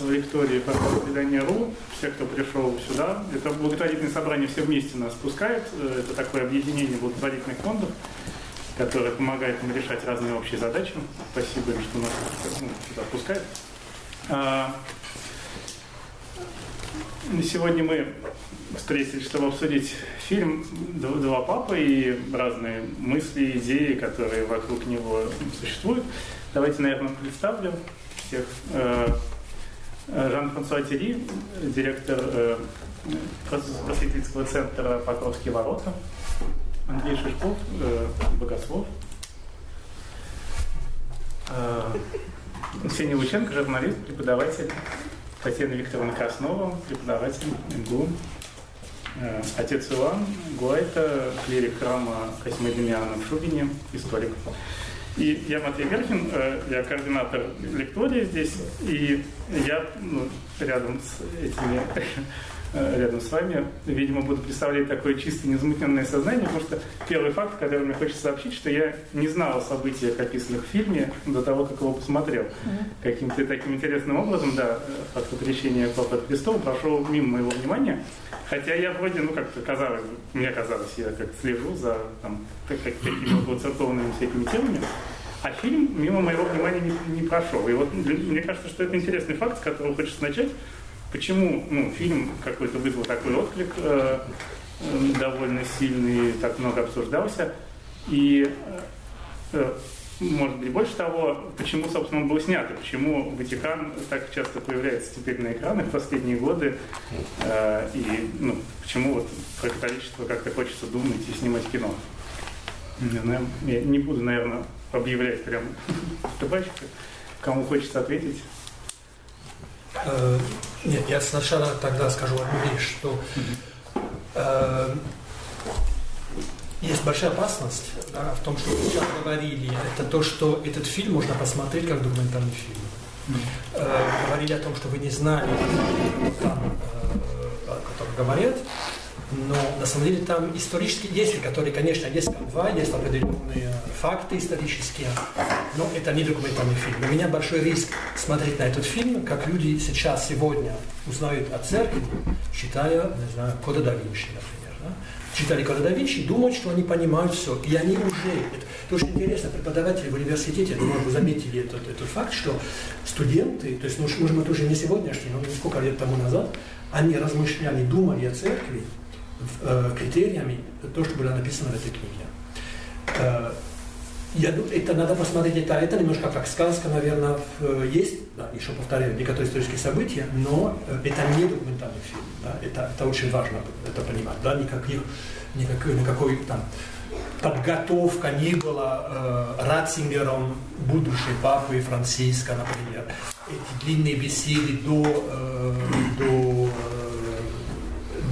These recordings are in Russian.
лектории предания.ру. Все, кто пришел сюда. Это благотворительное собрание все вместе нас пускает. Э, Это такое объединение благотворительных фондов, которое помогает нам решать разные общие задачи. Спасибо им, что нас ну, сюда пускают. А, Сегодня мы встретились, чтобы обсудить фильм «Два папы» и разные мысли, идеи, которые вокруг него существуют. Давайте, наверное, представлю всех. Э, Жан-Франсуа Тери, директор э, просветительского центра «Покровские ворота». Андрей Шишков, э, богослов. Ксения Лученко, журналист, преподаватель. Татьяна Викторовна Краснова, преподаватель МГУ. Отец Иван Гуайта, клирик храма Косьмы Демиана в Шубине, историк. И я Матвей Верхин, я координатор лектории здесь, и я ну, рядом с этими рядом с вами, видимо, буду представлять такое чисто незамутненное сознание, потому что первый факт, который мне хочется сообщить, что я не знал о событиях, описанных в фильме, до того, как его посмотрел. Mm-hmm. Каким-то таким интересным образом, да, факт отречения Папы от Престола прошел мимо моего внимания, хотя я вроде, ну, как-то казалось, мне казалось, я как слежу за там, как, какими-то церковными всякими темами, а фильм мимо моего внимания не, не прошел. И вот мне кажется, что это интересный факт, с которого хочется начать. Почему ну, фильм какой-то вызвал такой отклик э, э, довольно сильный, так много обсуждался. И, э, может быть, больше того, почему, собственно, он был снят, и почему Ватикан так часто появляется теперь на экранах в последние годы, э, и ну, почему вот про католичество как-то хочется думать и снимать кино. Не я не буду, наверное, объявлять прям табачка. Кому хочется ответить? Э, нет, я сначала тогда скажу одну вещь, что э, есть большая опасность да, в том, что вы сейчас говорили, это то, что этот фильм можно посмотреть как документальный фильм. Э, говорили о том, что вы не знали, там, э, о котором говорят, но на самом деле там исторические действия, которые, конечно, есть канва, есть определенные факты исторические, но это не документальный фильм. У меня большой риск смотреть на этот фильм, как люди сейчас, сегодня узнают о церкви, читая, не знаю, Кода да Винчи, например. Да? Читали Кода да Винчи, думают, что они понимают все. И они уже... Это, это очень интересно, преподаватели в университете, думаю, вы заметили этот, этот факт, что студенты, то есть, может, может, уже не сегодняшние, но несколько лет тому назад, они размышляли, думали о церкви, критериями то, что было написано в этой книге. Э, я, это надо посмотреть, это, это немножко как сказка, наверное, есть, да, еще повторяю, некоторые исторические события, но это не документальный фильм, да, это, это очень важно это понимать, да, никаких, никакой, никакой там подготовка не была э, Ратцингером будущей папы Франциска, например. Эти длинные беседы до, э,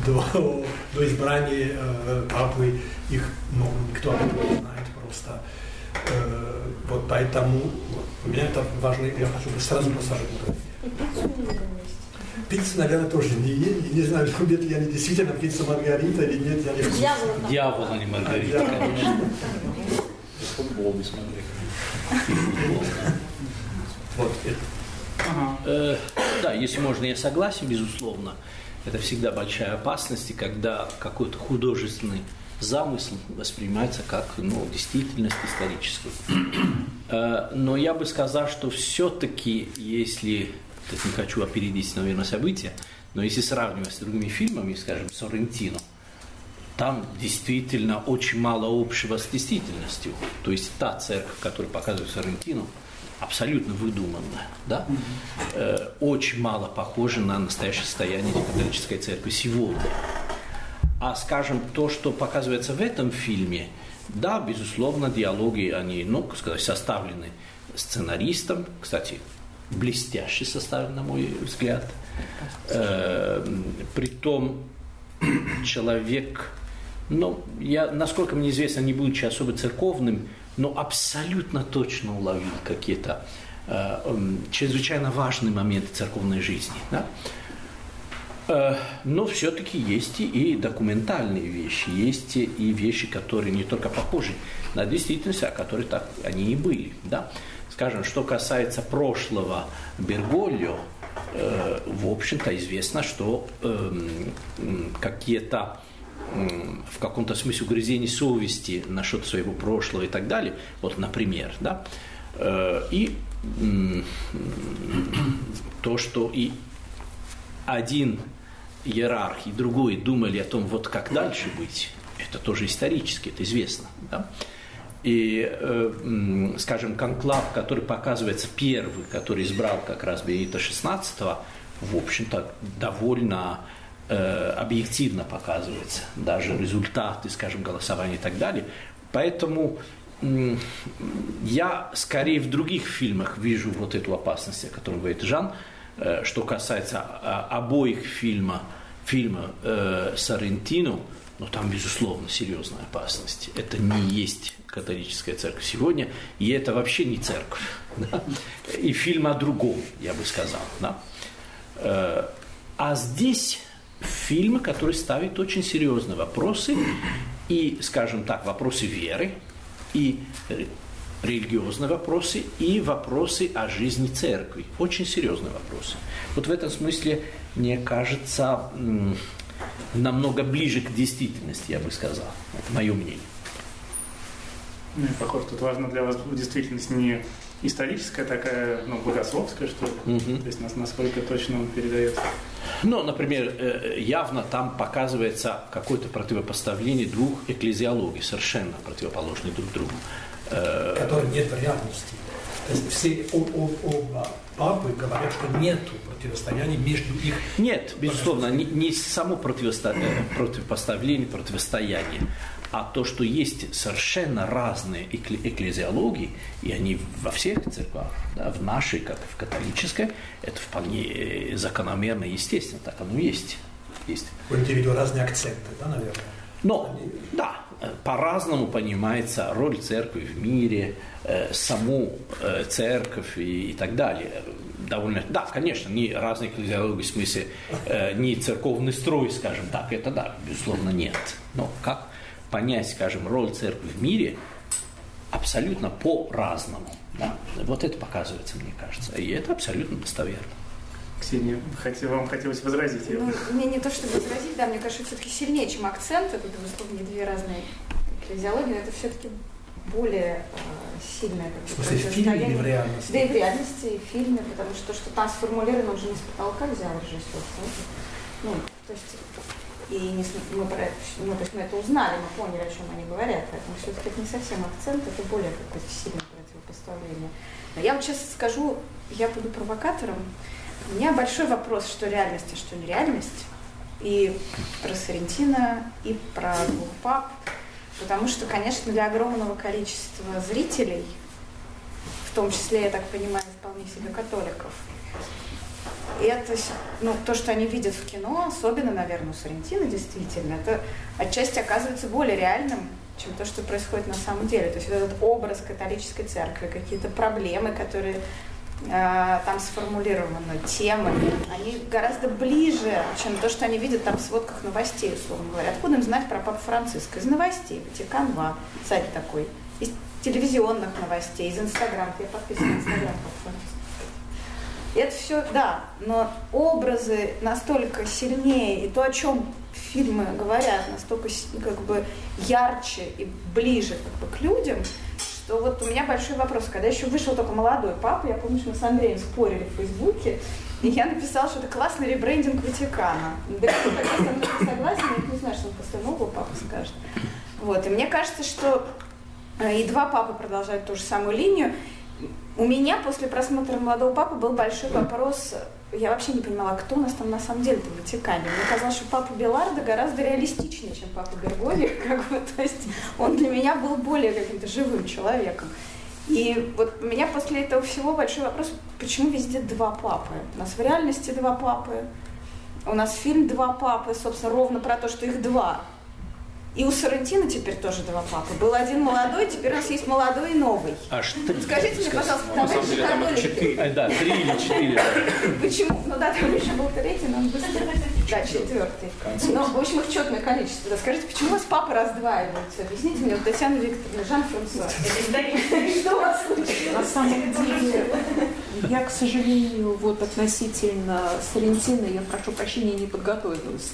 до, до избрания э, папы, их ну, никто об этом не знает просто. Э, вот поэтому вот, у меня это важно, я хочу сразу посажать Пиццу, наверное, тоже не ели. Не знаю, любят ли они действительно пиццу Маргарита или нет. Я не Дьявол. Дьявол, а не Маргарита, конечно. Футбол не смотри. Вот это. Ага. Э, да, если можно, я согласен, безусловно. Это всегда большая опасность, и когда какой-то художественный замысел воспринимается как ну, действительность историческую. Но я бы сказал, что все-таки, если, так не хочу опередить, наверное, события, но если сравнивать с другими фильмами, скажем, Соррентино, там действительно очень мало общего с действительностью. То есть та церковь, которую показывает Соррентино, абсолютно выдуманная, да? Э, очень мало похожа на настоящее состояние католической церкви сегодня. А, скажем, то, что показывается в этом фильме, да, безусловно, диалоги, они, ну, сказать, составлены сценаристом, кстати, блестяще составлен, на мой взгляд. Э, притом человек, ну, я, насколько мне известно, не будучи особо церковным, но абсолютно точно уловил какие-то э, э, чрезвычайно важные моменты церковной жизни. Да? Э, но все-таки есть и документальные вещи, есть и вещи, которые не только похожи на действительность, а которые так они и были. Да? Скажем, что касается прошлого Бергольо, э, в общем-то известно, что э, какие-то в каком-то смысле угрызений совести насчет своего прошлого и так далее, вот, например, да, и то, что и один иерарх и другой думали о том, вот как дальше быть, это тоже исторически, это известно. Да? И, э, скажем, конклав, который показывается первый, который избрал как раз Бенита XVI, в общем-то, довольно э, объективно показывается, даже результаты, скажем, голосования и так далее. Поэтому я скорее в других фильмах вижу вот эту опасность, о которой говорит Жан, э, что касается а, обоих фильма, фильма э, Сарентино, но там, безусловно, серьезная опасность. Это не есть католическая церковь сегодня, и это вообще не церковь. Да? И фильм о другом, я бы сказал. Да? Э, а здесь фильм, который ставит очень серьезные вопросы, и, скажем так, вопросы веры, и религиозные вопросы, и вопросы о жизни церкви. Очень серьезные вопросы. Вот в этом смысле, мне кажется, намного ближе к действительности, я бы сказал. Это мое мнение. Ну и, похоже, тут важно для вас действительность не историческая такая, ну, богословская, что ли? Угу. То есть нас насколько точно он передает? Ну, например, э, явно там показывается какое-то противопоставление двух экклезиологий, совершенно противоположных друг другу. Э, Которые нет в реальности. То есть все оба папы говорят, что нет противостояния между их... Нет, безусловно, не, не само противостояние, противопоставление, противостояние, а то, что есть совершенно разные экклезиологии, и они во всех церквах, да, в нашей, как в католической, это вполне закономерно и естественно, так оно есть. есть. Вы имеете в виду разные акценты, да, наверное? Но, да, по-разному понимается роль церкви в мире, э, саму э, церковь и, и так далее. Довольно, да, конечно, не разные экклезиологии в смысле, э, не церковный строй, скажем так, это да, безусловно, нет. Но как понять, скажем, роль церкви в мире абсолютно по-разному. Да? Вот это показывается, мне кажется. И это абсолютно достоверно. Ксения, хотел, вам хотелось возразить? Ну, мне не то, чтобы возразить, да, мне кажется, все-таки сильнее, чем акцент. Это, безусловно, две разные физиологии, но это все-таки более э, сильное как бы, в фильме или в реальности? Да и в реальности, и в фильме, потому что то, что там сформулировано, уже не с потолка взял режиссер. Ну, то есть и не, мы, то есть мы это узнали, мы поняли, о чем они говорят, поэтому все-таки это не совсем акцент, это более какое-то сильное противопоставление. Но я вот сейчас скажу, я буду провокатором. У меня большой вопрос, что реальность, а что нереальность. И про Сарентина, и про двух пап. Потому что, конечно, для огромного количества зрителей, в том числе, я так понимаю, вполне себе католиков, это, ну, то, что они видят в кино, особенно, наверное, у Соррентино, действительно, это отчасти оказывается более реальным, чем то, что происходит на самом деле. То есть вот этот образ католической церкви, какие-то проблемы, которые э, там сформулированы, темы, они гораздо ближе, чем то, что они видят там в сводках новостей, условно говоря. Откуда им знать про Папу Франциска? Из новостей, Ватикан 2, сайт такой, из телевизионных новостей, из Инстаграма. Я подписана на Инстаграм Папы Франциска. Это все, да, но образы настолько сильнее, и то, о чем фильмы говорят, настолько как бы ярче и ближе как бы, к людям, что вот у меня большой вопрос. Когда еще вышел только молодой папа, я помню, что мы с Андреем спорили в Фейсбуке, и я написала, что это классный ребрендинг Ватикана. Да не согласен, я не знаю, что он после нового папы скажет. Вот, и мне кажется, что э, и два папы продолжают ту же самую линию. У меня после просмотра «Молодого папы» был большой вопрос. Я вообще не понимала, кто у нас там на самом деле в Ватикане. Мне казалось, что папа Беларда гораздо реалистичнее, чем папа Берголи. Как бы, то есть он для меня был более каким-то живым человеком. И вот у меня после этого всего большой вопрос, почему везде два папы? У нас в реальности два папы, у нас фильм «Два папы», собственно, ровно про то, что их два. И у Сарантино теперь тоже два папы. Был один молодой, теперь у нас есть молодой и новый. Аж три. Скажите мне, пожалуйста, на самом деле там четыре. А, да, три или четыре. Почему? Ну да, там еще был третий, но он быстро. Да, четвертый. Ну, в общем, их четное количество. Да, скажите, почему у вас папа раздваивается? Объясните мне, вот Татьяна Викторовна, Жан-Франсуа. Что у вас случилось? На самом деле, я, к сожалению, вот относительно Сарентина, я прошу прощения, не подготовилась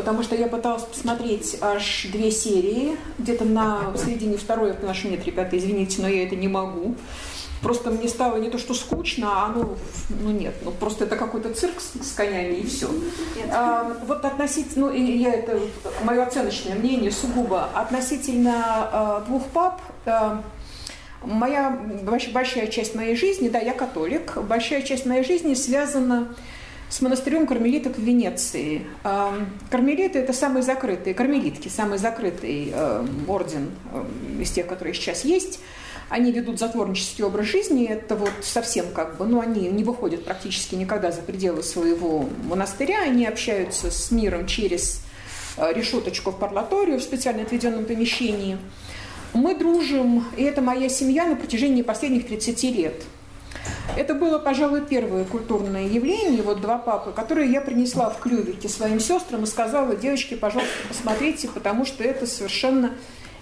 потому что я пыталась посмотреть аж две серии, где-то на середине второй, потому нет, ребята, извините, но я это не могу. Просто мне стало не то, что скучно, а ну, ну нет, ну просто это какой-то цирк с, с конями и все. А, вот относительно, ну и я это мое оценочное мнение сугубо относительно а, двух пап. А, моя большая часть моей жизни, да, я католик, большая часть моей жизни связана с монастырем кармелиток в Венеции. Кармелиты – это самые закрытые, кармелитки, самый закрытый орден из тех, которые сейчас есть. Они ведут затворнический образ жизни, это вот совсем как бы, ну, они не выходят практически никогда за пределы своего монастыря, они общаются с миром через решеточку в парлаторию в специально отведенном помещении. Мы дружим, и это моя семья на протяжении последних 30 лет – это было, пожалуй, первое культурное явление, вот два папы, которые я принесла в клювике своим сестрам и сказала, девочки, пожалуйста, посмотрите, потому что это совершенно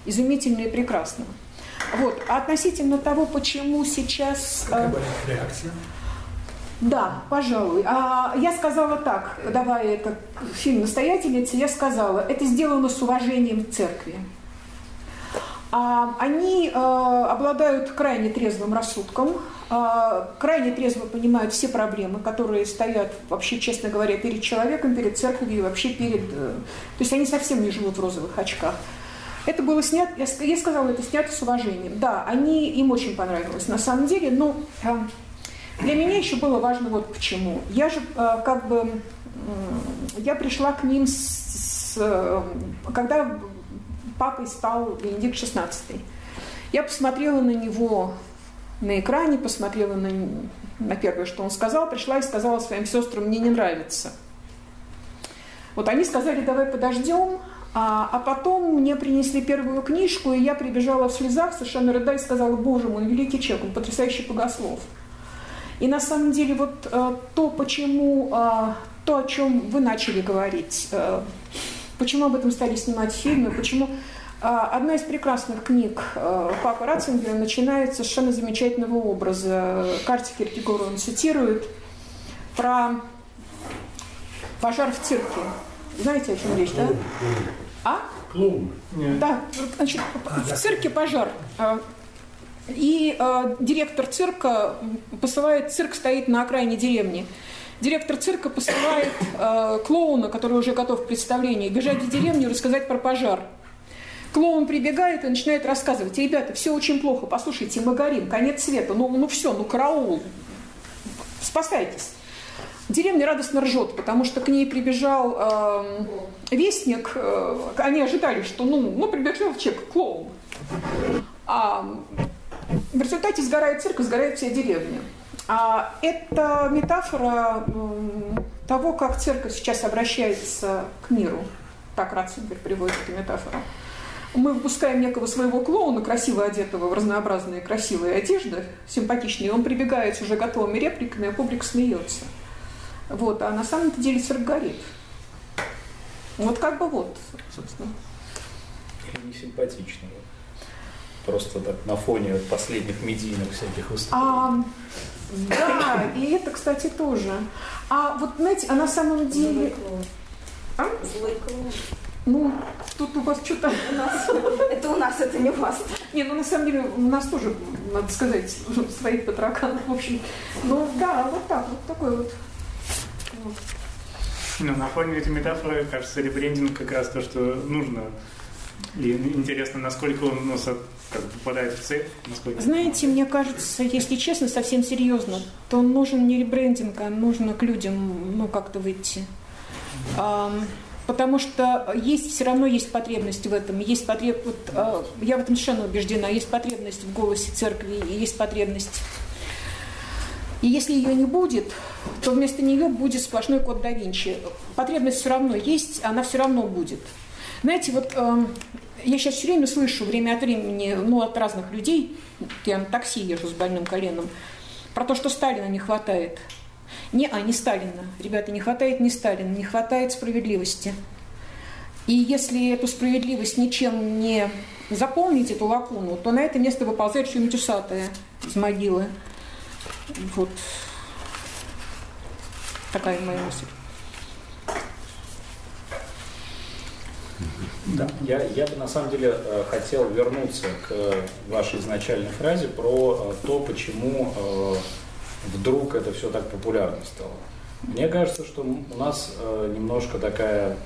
изумительно и прекрасно. Вот. А относительно того, почему сейчас... Какая была реакция? Да, пожалуй. А я сказала так, давая это фильм «Настоятельница», я сказала, это сделано с уважением к церкви. А, они э, обладают крайне трезвым рассудком, а, крайне трезво понимают все проблемы, которые стоят, вообще, честно говоря, перед человеком, перед церковью вообще перед... Э, то есть они совсем не живут в розовых очках. Это было снято, я, сказала, это снято с уважением. Да, они, им очень понравилось на самом деле, но э, для меня еще было важно вот почему. Я же как бы, я пришла к ним, с, с, когда папой стал Бенедикт XVI. Я посмотрела на него на экране, посмотрела на, на первое, что он сказал, пришла и сказала своим сестрам, мне не нравится. Вот они сказали, давай подождем, а, а потом мне принесли первую книжку, и я прибежала в слезах, совершенно рыдая, и сказала, боже мой, великий человек, он потрясающий богослов. И на самом деле вот э, то, почему, э, то, о чем вы начали говорить, э, почему об этом стали снимать фильмы, почему а, одна из прекрасных книг э, Папы Ратцингера начинается с совершенно замечательного образа. Карти Киркегора он цитирует про пожар в цирке. Знаете, о чем речь, да? А? Клоун. Да, значит, в цирке пожар. А, и э, директор цирка посылает, цирк стоит на окраине деревни. Директор цирка посылает э, клоуна, который уже готов к представлению, бежать в деревню и рассказать про пожар. Клоун прибегает и начинает рассказывать, ребята, все очень плохо, послушайте, мы горим, конец света, ну, ну все, ну караул, спасайтесь. Деревня радостно ржет, потому что к ней прибежал э, вестник, э, они ожидали, что ну, ну прибежал человек, клоун. А в результате сгорает цирк, сгорает вся деревня. А это метафора того, как церковь сейчас обращается к миру. Так Ратцингер приводит эту метафору мы выпускаем некого своего клоуна, красиво одетого в разнообразные красивые одежды, симпатичные, он прибегает с уже готовыми репликами, а публика смеется. Вот, а на самом деле цирк горит. Вот как бы вот, собственно. Или не симпатичного. Просто так на фоне последних медийных всяких выступлений. А, да, и это, кстати, тоже. А вот, знаете, а на самом деле... А? Злой клоун. Ну, тут у вас что-то... У нас. Это у нас, это не у вас. Не, ну на самом деле у нас тоже, надо сказать, своих потраканов, в общем. Ну да, вот так, вот такой вот. вот. Ну, на фоне этой метафоры, кажется, ребрендинг как раз то, что нужно. И интересно, насколько он ну, как попадает в цель. Насколько Знаете, мне кажется, если честно, совсем серьезно, то нужен не ребрендинг, а нужно к людям ну, как-то выйти. потому что есть все равно есть потребность в этом, есть потреб... вот, э, я в этом совершенно убеждена, есть потребность в голосе церкви, и есть потребность. И если ее не будет, то вместо нее будет сплошной код да Винчи. Потребность все равно есть, она все равно будет. Знаете, вот я сейчас все время слышу время от времени, ну, от разных людей, я на такси езжу с больным коленом, про то, что Сталина не хватает. Не, а не Сталина. Ребята, не хватает не Сталина, не хватает справедливости. И если эту справедливость ничем не заполнить, эту лакуну, то на это место выползает что-нибудь усатое из могилы. Вот такая моя мысль. Да, я, я бы на самом деле э, хотел вернуться к вашей изначальной фразе про э, то, почему э, вдруг это все так популярно стало. Мне кажется, что у нас немножко такая,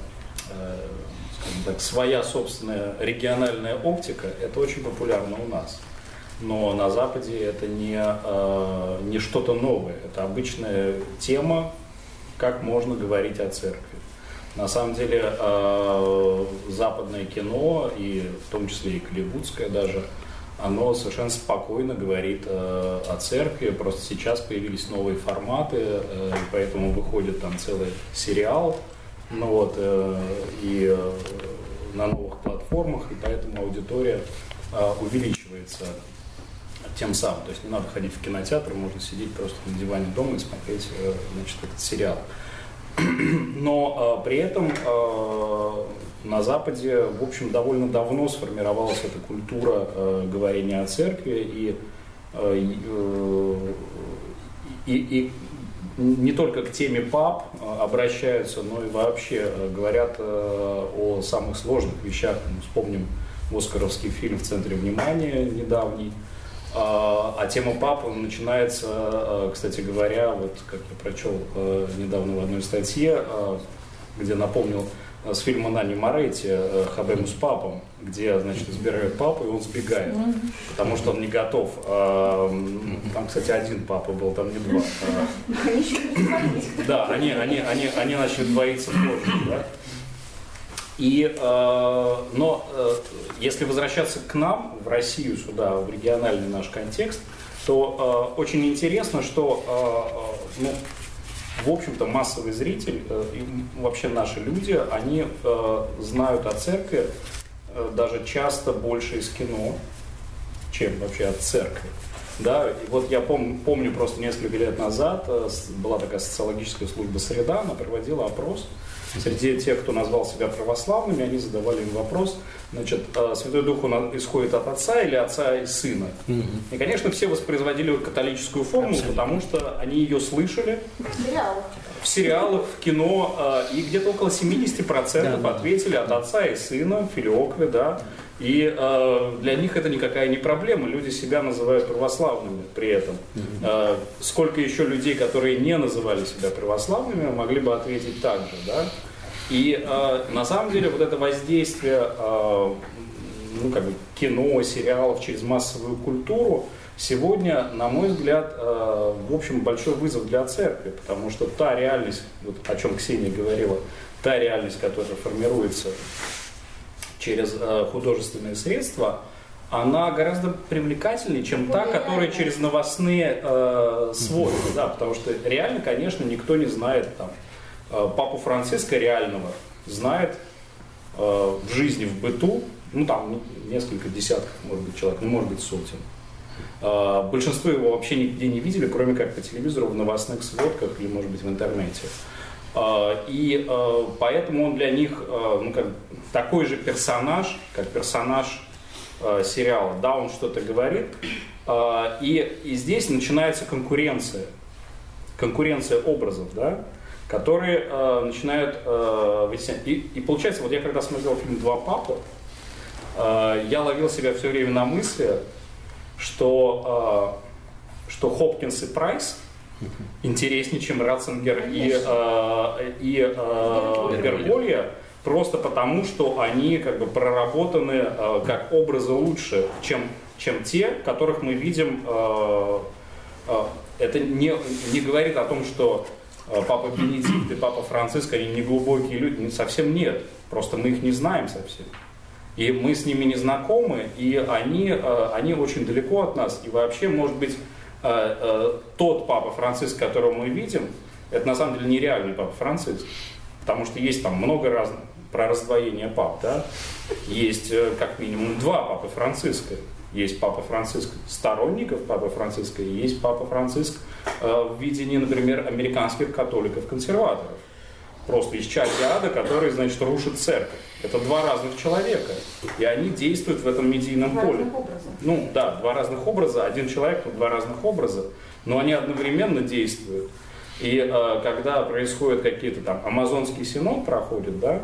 скажем так, своя собственная региональная оптика, это очень популярно у нас. Но на Западе это не, не что-то новое, это обычная тема, как можно говорить о церкви. На самом деле э, западное кино, и в том числе и голливудское даже, оно совершенно спокойно говорит э, о церкви. Просто сейчас появились новые форматы, э, поэтому выходит там целый сериал, ну вот, и на новых платформах, и поэтому аудитория увеличивается тем самым. То есть не надо ходить в кинотеатр, можно сидеть просто на диване дома и смотреть значит, этот сериал. Но э, при этом э, на Западе, в общем, довольно давно сформировалась эта культура э, говорения о церкви и, э, э, и, и не только к теме пап э, обращаются, но и вообще э, говорят о самых сложных вещах. Вспомним оскаровский фильм «В центре внимания» недавний, а, а тема папы начинается, а, кстати говоря, вот как я прочел а, недавно в одной статье, где напомнил с фильма Нани Моретти «Хабему с папом», где, значит, избирают папу, и он сбегает, потому что он не готов. Там, кстати, один папа был, там не два. Да, они, они, они, они начали двоиться позже, да? И, э, но э, если возвращаться к нам, в Россию сюда, в региональный наш контекст, то э, очень интересно, что э, ну, в общем-то массовый зритель э, и вообще наши люди, они э, знают о церкви э, даже часто больше из кино, чем вообще от церкви. Да, и вот я пом, помню просто несколько лет назад э, была такая социологическая служба «Среда», она проводила опрос, Среди тех, кто назвал себя православными, они задавали им вопрос, значит, а Святой Дух он исходит от Отца или Отца и Сына? Угу. И, конечно, все воспроизводили католическую формулу, Абсолютно. потому что они ее слышали. В сериалах. В сериалах, в кино, а, и где-то около 70% да, ответили от Отца и Сына, филиоквы, да. И э, для них это никакая не проблема. Люди себя называют православными при этом. Э, сколько еще людей, которые не называли себя православными, могли бы ответить так же, да? И э, на самом деле вот это воздействие э, ну, как бы кино, сериалов через массовую культуру сегодня, на мой взгляд, э, в общем, большой вызов для церкви, потому что та реальность, вот о чем Ксения говорила, та реальность, которая формируется через э, художественные средства, она гораздо привлекательнее, чем та, которая через новостные э, сводки, да, потому что реально, конечно, никто не знает там э, папу Франциска реального, знает э, в жизни, в быту, ну там несколько десятков, может быть, человек, ну может быть сотен. Э, большинство его вообще нигде не видели, кроме как по телевизору, в новостных сводках или, может быть, в интернете. Э, и э, поэтому он для них э, ну, как такой же персонаж, как персонаж э, сериала. Да, он что-то говорит, э, и, и здесь начинается конкуренция, конкуренция образов, да, которые э, начинают э, вытеснять. И, и получается, вот я когда смотрел фильм «Два папы», э, я ловил себя все время на мысли, что, э, что Хопкинс и Прайс интереснее, чем Ратцингер и, э, и э, Берголья просто потому, что они как бы проработаны э, как образы лучше, чем, чем те, которых мы видим. Э, э, это не, не говорит о том, что э, Папа Бенедикт и Папа Франциск, они не глубокие люди, совсем нет. Просто мы их не знаем совсем. И мы с ними не знакомы, и они, э, они очень далеко от нас. И вообще, может быть, тот Папа Франциск, которого мы видим, это на самом деле нереальный Папа Франциск. Потому что есть там много разных про раздвоение пап, да? Есть как минимум два Папы Франциска. Есть Папа Франциск сторонников Папы Франциска, и есть Папа Франциск э, в видении, например, американских католиков-консерваторов. Просто из части ада, который, значит, рушит церковь. Это два разных человека, и они действуют в этом медийном два поле. Ну да, два разных образа, один человек, два разных образа, но они одновременно действуют. И э, когда происходят какие-то там амазонский синод проходит, да,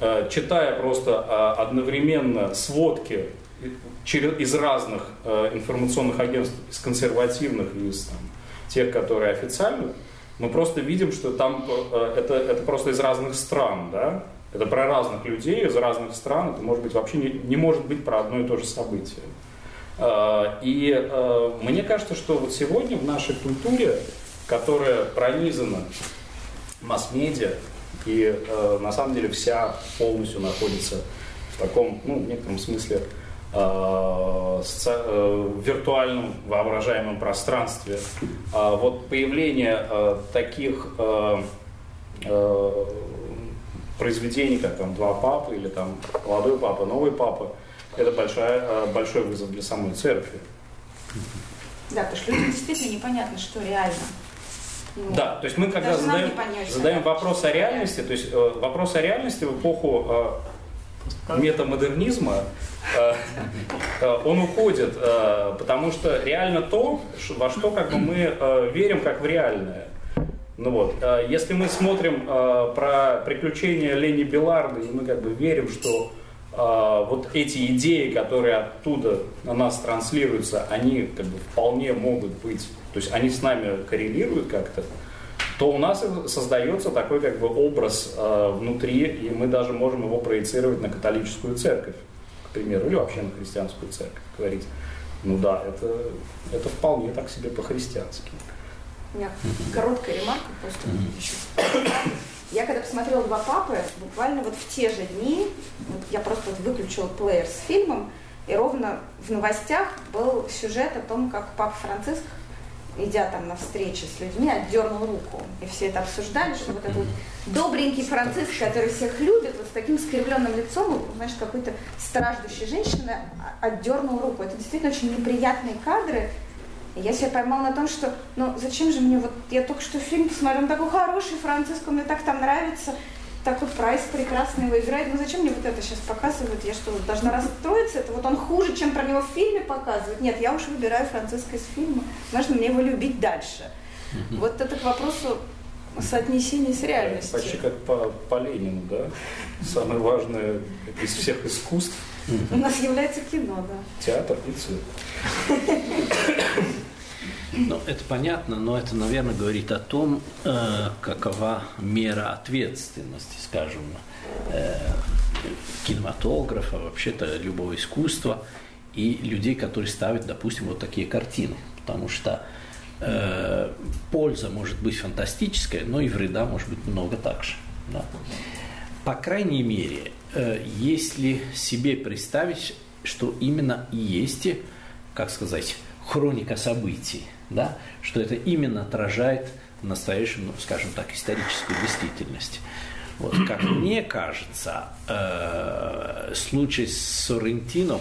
э, читая просто э, одновременно сводки из разных э, информационных агентств, из консервативных из там, тех, которые официально, мы просто видим, что там э, это, это просто из разных стран, да? Это про разных людей из разных стран, это может быть вообще не, не может быть про одно и то же событие. Э, и э, мне кажется, что вот сегодня в нашей культуре, которая пронизана масс-медиа, и э, на самом деле вся полностью находится в таком, ну, в некотором смысле, виртуальном воображаемом пространстве. А вот появление таких произведений, как там «Два папы» или там «Молодой папа», «Новый папа», это большая, большой вызов для самой церкви. Да, потому что людям действительно непонятно, что реально. Ну, да, то есть мы когда задаем, задаем вопрос о реальности, то есть вопрос о реальности в эпоху метамодернизма, э, э, он уходит, э, потому что реально то, во что как бы мы верим как в реальное. Ну вот, если мы смотрим про приключения Лени Белларда, и мы как бы верим, что вот эти идеи, которые оттуда на нас транслируются, они как бы вполне могут быть, то есть они с нами коррелируют как-то, то у нас создается такой как бы образ э, внутри, и мы даже можем его проецировать на католическую церковь, к примеру, или вообще на христианскую церковь, говорить, ну да, это, это вполне так себе по-христиански. У меня короткая ремарка просто. Я когда посмотрела «Два папы», буквально вот в те же дни, вот я просто выключила плеер с фильмом, и ровно в новостях был сюжет о том, как папа Франциск идя там на встречи с людьми, отдернул руку. И все это обсуждали, что вот этот вот добренький Франциск, который всех любит, вот с таким скривленным лицом, знаешь, какой-то страждущей женщины отдернул руку. Это действительно очень неприятные кадры. Я себя поймала на том, что, ну, зачем же мне вот, я только что фильм посмотрела, он такой хороший, Франциск, мне так там нравится, такой прайс прекрасный его играет. Ну зачем мне вот это сейчас показывают? Я что, должна расстроиться? Это вот он хуже, чем про него в фильме показывают? Нет, я уж выбираю Франциска из фильма. Можно мне его любить дальше. Вот это к вопросу соотнесения с реальностью. Почти как по, по Ленину, да? Самое важное из всех искусств. У нас является кино, да. Театр и цирк. Ну, это понятно, но это, наверное, говорит о том, э, какова мера ответственности, скажем, э, кинематографа, вообще-то любого искусства и людей, которые ставят, допустим, вот такие картины. Потому что э, польза может быть фантастическая, но и вреда может быть много также. Да. По крайней мере, если себе представить, что именно и есть, как сказать, хроника событий – да, что это именно отражает настоящую, ну, скажем так, историческую действительность. Вот, как мне кажется, э, случай с Соррентино,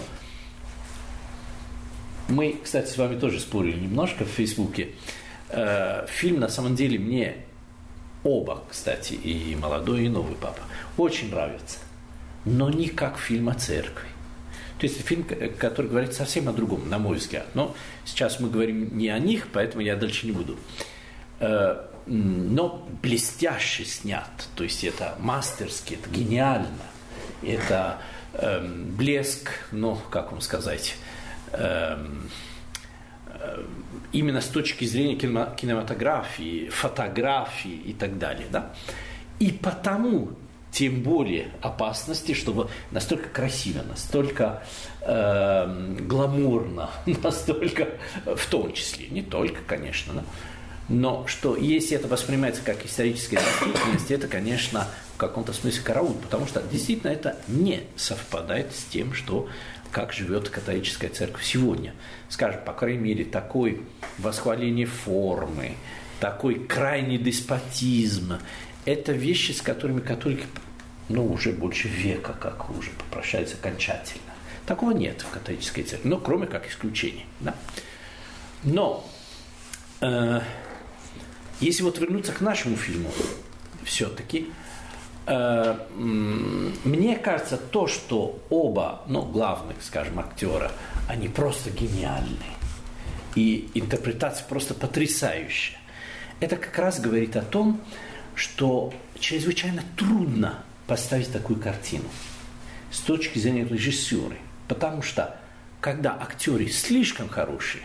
мы, кстати, с вами тоже спорили немножко в Фейсбуке. Э, фильм, на самом деле, мне оба, кстати, и молодой, и новый папа, очень нравятся. Но не как фильм о церкви. То есть фильм, который говорит совсем о другом, на мой взгляд. Но сейчас мы говорим не о них, поэтому я дальше не буду. Э, но блестяще снят. То есть это мастерски, это гениально. Это эм, блеск, ну, как вам сказать, эм, э, именно с точки зрения кинематографии, фотографии и так далее. Да? И потому тем более опасности, чтобы настолько красиво, настолько э, гламурно, настолько, в том числе, не только, конечно, да, Но что если это воспринимается как историческая действительность, это, конечно, в каком-то смысле караул, потому что действительно это не совпадает с тем, что как живет католическая церковь сегодня. Скажем, по крайней мере, такой восхваление формы, такой крайний деспотизм, это вещи, с которыми католики ну, уже больше века, как уже попрощаются окончательно. Такого нет в католической церкви, но кроме как исключений. Да? Но э, если вот вернуться к нашему фильму, все-таки, э, мне кажется, то, что оба, ну, главных, скажем, актера, они просто гениальны. И интерпретация просто потрясающая. Это как раз говорит о том, что чрезвычайно трудно поставить такую картину с точки зрения режиссера. Потому что когда актеры слишком хорошие,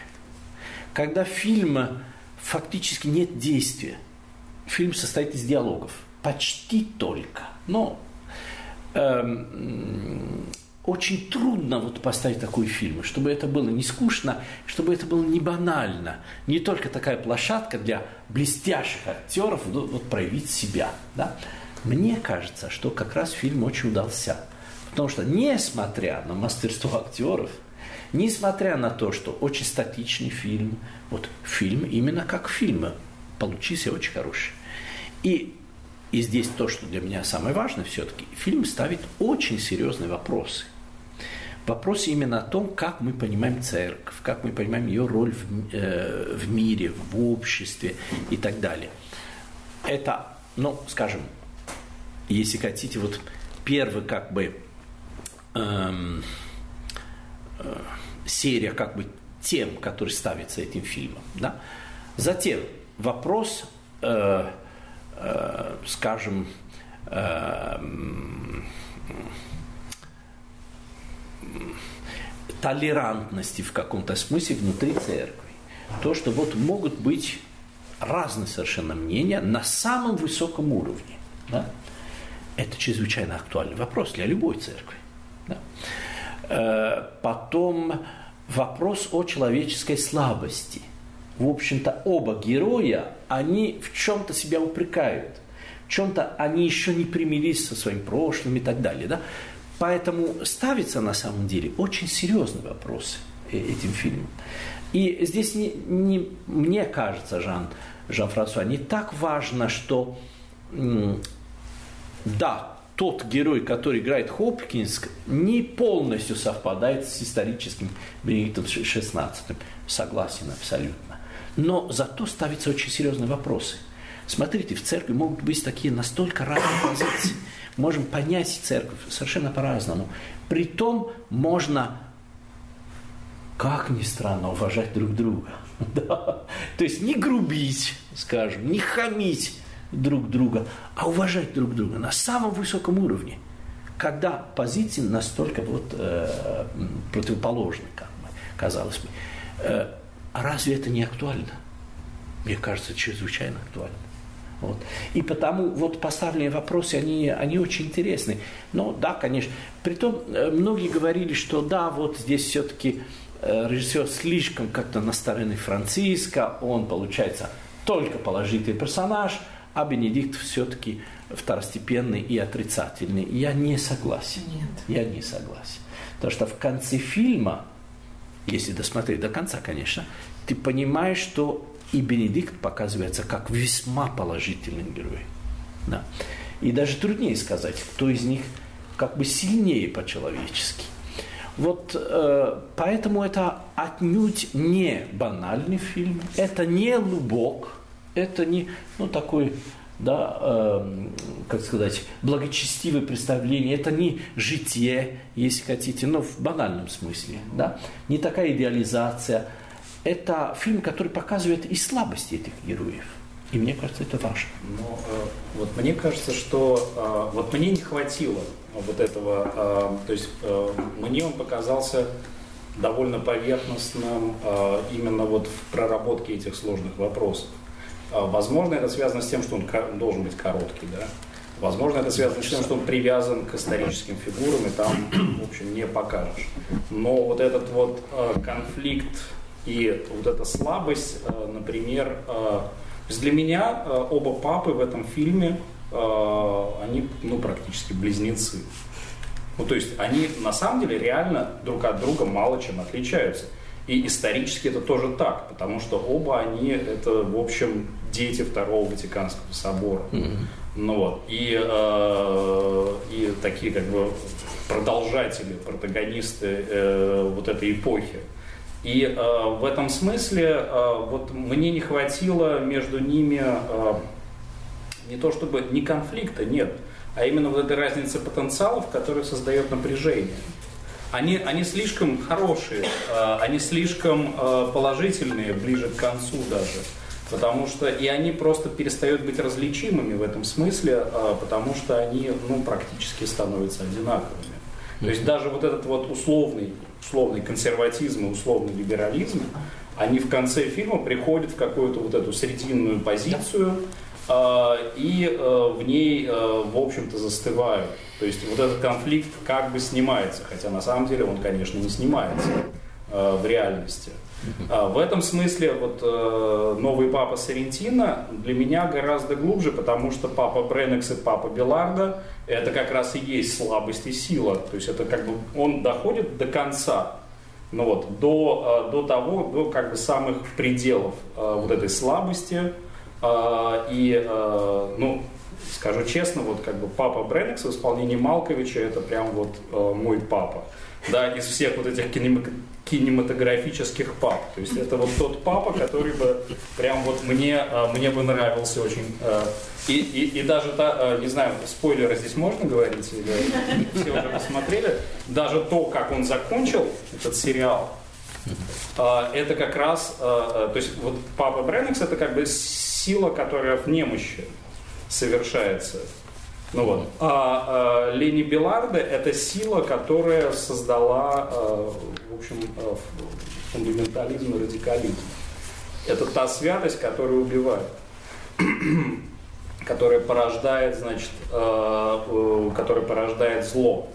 когда фильм фактически нет действия, фильм состоит из диалогов, почти только. Но эм, очень трудно вот поставить такой фильм, чтобы это было не скучно, чтобы это было не банально, не только такая площадка для блестящих актеров вот, проявить себя. Да? Мне кажется, что как раз фильм очень удался. Потому что, несмотря на мастерство актеров, несмотря на то, что очень статичный фильм, вот фильм именно как фильм получился очень хороший. И, и здесь то, что для меня самое важное все-таки, фильм ставит очень серьезные вопросы. Вопросы именно о том, как мы понимаем церковь, как мы понимаем ее роль в, э, в мире, в обществе и так далее. Это, ну, скажем, если хотите, вот первый как бы эм, э, серия как бы тем, который ставится этим фильмом. Да? Затем вопрос, э, скажем, э, толерантности в каком-то смысле внутри церкви. То, что вот могут быть разные совершенно мнения на самом высоком уровне. Да? Это чрезвычайно актуальный вопрос для любой церкви. Да? Э, потом вопрос о человеческой слабости. В общем-то, оба героя, они в чем-то себя упрекают. В чем-то они еще не примирились со своим прошлым и так далее. Да? Поэтому ставится на самом деле очень серьезный вопрос э, этим фильмом. И здесь не, не, мне кажется, Жан, Жан-Франсуа, не так важно, что да, тот герой, который играет Хопкинс, не полностью совпадает с историческим Бенедиктом XVI. Согласен абсолютно. Но зато ставятся очень серьезные вопросы. Смотрите, в церкви могут быть такие настолько разные позиции. Можем понять церковь совершенно по-разному. Притом можно, как ни странно, уважать друг друга. Да. То есть не грубить, скажем, не хамить, друг друга, а уважать друг друга на самом высоком уровне, когда позиции настолько вот, э, противоположны, как бы, казалось бы. А разве это не актуально? Мне кажется, чрезвычайно актуально. Вот. И потому вот поставленные вопросы, они, они очень интересны. Но да, конечно. Притом э, многие говорили, что да, вот здесь все-таки э, режиссер слишком как-то на стороне Франциска, он получается только положительный персонаж – а Бенедикт все-таки второстепенный и отрицательный. Я не согласен. Нет. Я не согласен. Потому что в конце фильма, если досмотреть до конца, конечно, ты понимаешь, что и Бенедикт показывается как весьма положительный герой. Да. И даже труднее сказать, кто из них как бы сильнее по-человечески. Вот э, поэтому это отнюдь не банальный фильм, это не лубок, это не ну, такой, да, э, как сказать, благочестивое представление, это не житие, если хотите, но в банальном смысле, да, не такая идеализация. Это фильм, который показывает и слабости этих героев. И мне кажется, это важно. Но э, вот мне кажется, что э, вот мне не хватило вот этого, э, то есть э, мне он показался довольно поверхностным э, именно вот в проработке этих сложных вопросов. А, возможно, это связано с тем, что он должен быть короткий, да? Возможно, это связано с тем, что он привязан к историческим фигурам, и там, в общем, не покажешь. Но вот этот вот а, конфликт и вот эта слабость, а, например, есть для меня э, оба папы в этом фильме, э, они ну, практически близнецы. Ну, то есть они на самом деле реально друг от друга мало чем отличаются. И исторически это тоже так, потому что оба они это, в общем, дети Второго Ватиканского собора. Mm-hmm. Ну вот, и, э, и такие как бы продолжатели, протагонисты э, вот этой эпохи. И э, в этом смысле э, вот мне не хватило между ними э, не то чтобы не конфликта, нет, а именно вот этой разницы потенциалов, которая создает напряжение. Они, они слишком хорошие, э, они слишком э, положительные, ближе к концу даже. Потому что и они просто перестают быть различимыми в этом смысле, э, потому что они ну, практически становятся одинаковыми. То есть даже вот этот вот условный, условный консерватизм и условный либерализм, они в конце фильма приходят в какую-то вот эту срединную позицию э, и э, в ней, в общем-то, застывают. То есть вот этот конфликт как бы снимается, хотя на самом деле он, конечно, не снимается в реальности. А, в этом смысле вот э, новый папа Сарентина для меня гораздо глубже, потому что папа Бренекс и папа Беларда это как раз и есть слабость и сила. То есть это как бы он доходит до конца, ну вот, до, э, до того, до как бы самых пределов э, вот этой слабости. И, ну, скажу честно, вот как бы папа Бренекс в исполнении Малковича это прям вот мой папа. Да, из всех вот этих кинематографических пап. То есть это вот тот папа, который бы прям вот мне, а, мне бы нравился очень. А, и, и, и даже, та, а, не знаю, спойлеры здесь можно говорить, или все уже посмотрели, даже то, как он закончил этот сериал, это как раз, то есть вот папа Бреннекс это как бы сила, которая в немощи совершается. Ну вот. А, а Лени Беларде это сила, которая создала, а, в общем, а, фундаментализм и радикализм. Это та святость, которая убивает, которая порождает, значит, а, которая порождает зло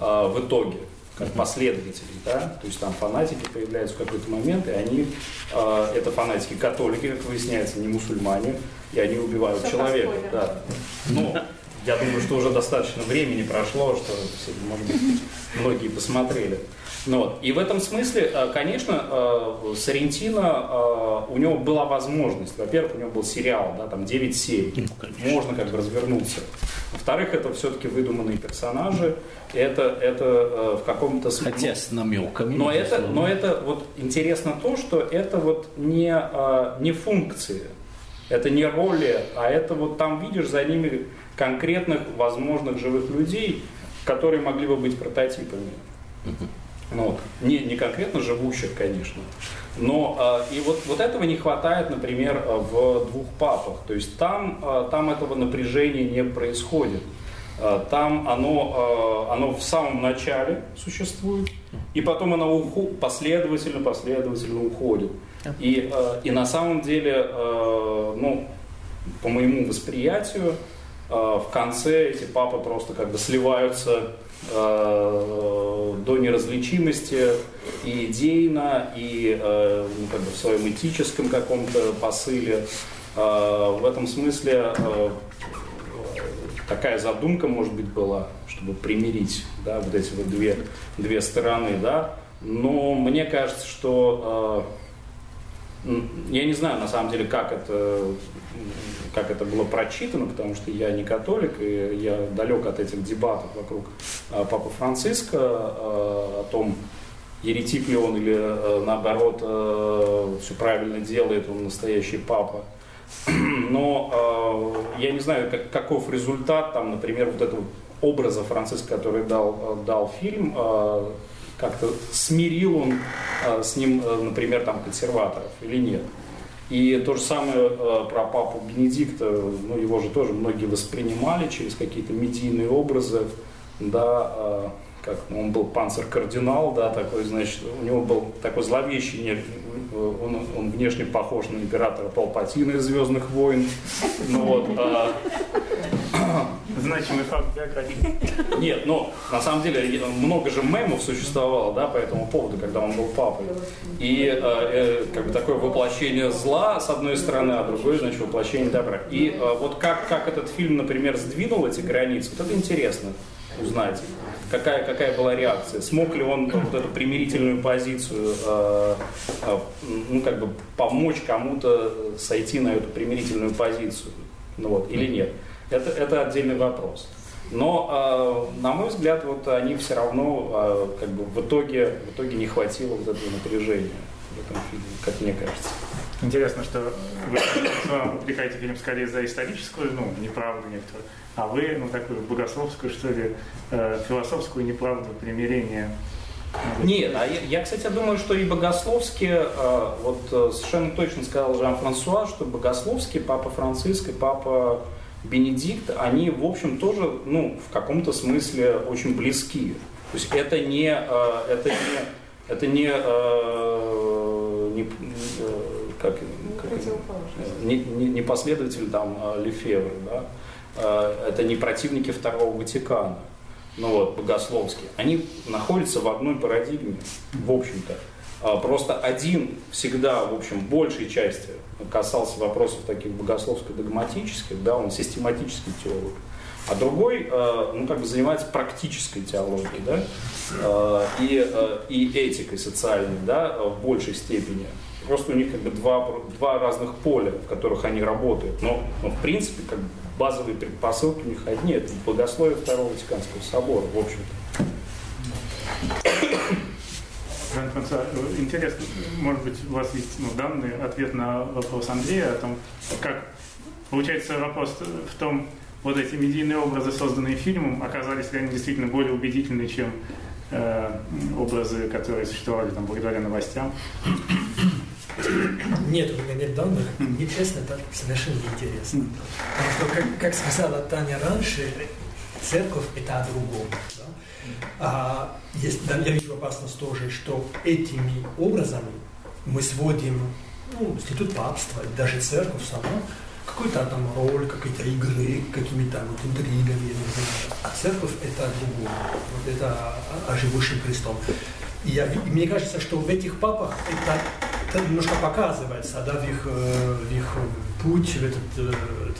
а, в итоге как последователи, да, то есть там фанатики появляются в какой-то момент, и они, э, это фанатики католики, как выясняется, не мусульмане, и они убивают Все человека, да. Но я думаю, что уже достаточно времени прошло, что может быть, многие посмотрели. Ну, вот. И в этом смысле, э, конечно, э, Сарентино, э, у него была возможность. Во-первых, у него был сериал, да, там 9 серий. Ну, Можно как бы развернуться. Во-вторых, это все-таки выдуманные персонажи. Это, это в каком-то смысле... Хотя с намеками. Но это, но это вот интересно то, что это вот не, не функции. Это не роли, а это вот там видишь за ними конкретных возможных живых людей, которые могли бы быть прототипами. Ну, вот. не, не конкретно живущих, конечно. Но э, и вот, вот этого не хватает, например, в двух папах. То есть там, э, там этого напряжения не происходит. Э, там оно, э, оно в самом начале существует, и потом оно уху, последовательно, последовательно уходит. И, э, и на самом деле, э, ну, по моему восприятию, Э, в конце эти папы просто как бы сливаются до неразличимости и идейно, и ну, как бы в своем этическом каком-то посыле. В этом смысле такая задумка, может быть, была, чтобы примирить да, вот эти вот две, две стороны, да. Но мне кажется, что я не знаю, на самом деле, как это как это было прочитано, потому что я не католик, и я далек от этих дебатов вокруг а, Папы Франциска а, о том, еретик ли он или а, наоборот все правильно делает, он настоящий папа. Но я не знаю, как, каков результат, там, например, вот этого образа Франциска, который дал, дал фильм, как-то смирил он с ним, например, там, консерваторов или нет. И то же самое э, про папу Бенедикта, ну его же тоже многие воспринимали через какие-то медийные образы, да, э, как ну, он был панцер-кардинал, да, такой, значит, у него был такой зловещий, он, он внешне похож на императора Палпатина из «Звездных войн», ну вот, значимый факт биографии. Нет, но на самом деле много же мемов существовало, да, по этому поводу, когда он был папой. И э, э, как бы такое воплощение зла с одной стороны, а другое, значит, воплощение добра. И э, вот как, как этот фильм, например, сдвинул эти границы, вот это интересно узнать. Какая, какая была реакция? Смог ли он вот эту примирительную позицию, э, э, ну, как бы помочь кому-то сойти на эту примирительную позицию? Ну, вот, или нет? Это, это отдельный вопрос. Но, э, на мой взгляд, вот они все равно, э, как бы в итоге, в итоге не хватило вот этого напряжения в этом фильме, как мне кажется. Интересно, что вы увлекаете фильм скорее за историческую, ну, неправду некоторую, а вы, ну, такую богословскую, что ли, э, философскую неправду, примирение. Нет, а я, я, кстати, думаю, что и богословски, э, вот совершенно точно сказал Жан-Франсуа, что богословски Папа Франциск и Папа Бенедикт, они, в общем, тоже, ну, в каком-то смысле очень близки. То есть это не, это не, это не, не как, как не, не, не последователь там Лефевры, да, это не противники Второго Ватикана, ну вот, богословские, они находятся в одной парадигме, в общем-то. Просто один всегда, в общем, большей части касался вопросов таких богословско-догматических, да, он систематический теолог. А другой, ну, как бы занимается практической теологией, да, и, и этикой социальной, да, в большей степени. Просто у них как бы два, два разных поля, в которых они работают. Но, но в принципе, как базовые предпосылки у них одни. Это богословие Второго Ватиканского собора, в общем-то. Жан-Франсуа, интересно, может быть, у вас есть ну, данный ответ на вопрос Андрея о том, как получается вопрос в том, вот эти медийные образы, созданные фильмом, оказались ли они действительно более убедительны, чем э, образы, которые существовали там благодаря новостям. Нет, у меня нет данных. Мне честно, это совершенно неинтересно. Потому что, как, как сказала Таня раньше, церковь это о другом. А, есть, да, я вижу опасность тоже, что этими образами мы сводим ну, институт папства, даже церковь сама, какую-то там роль, какие-то игры, какими-то вот интригами. А церковь это о другом. Вот это о, живущем Христом. И я, мне кажется, что в этих папах это это немножко показывается, да, в их, э, в их путь, в этот, э, этот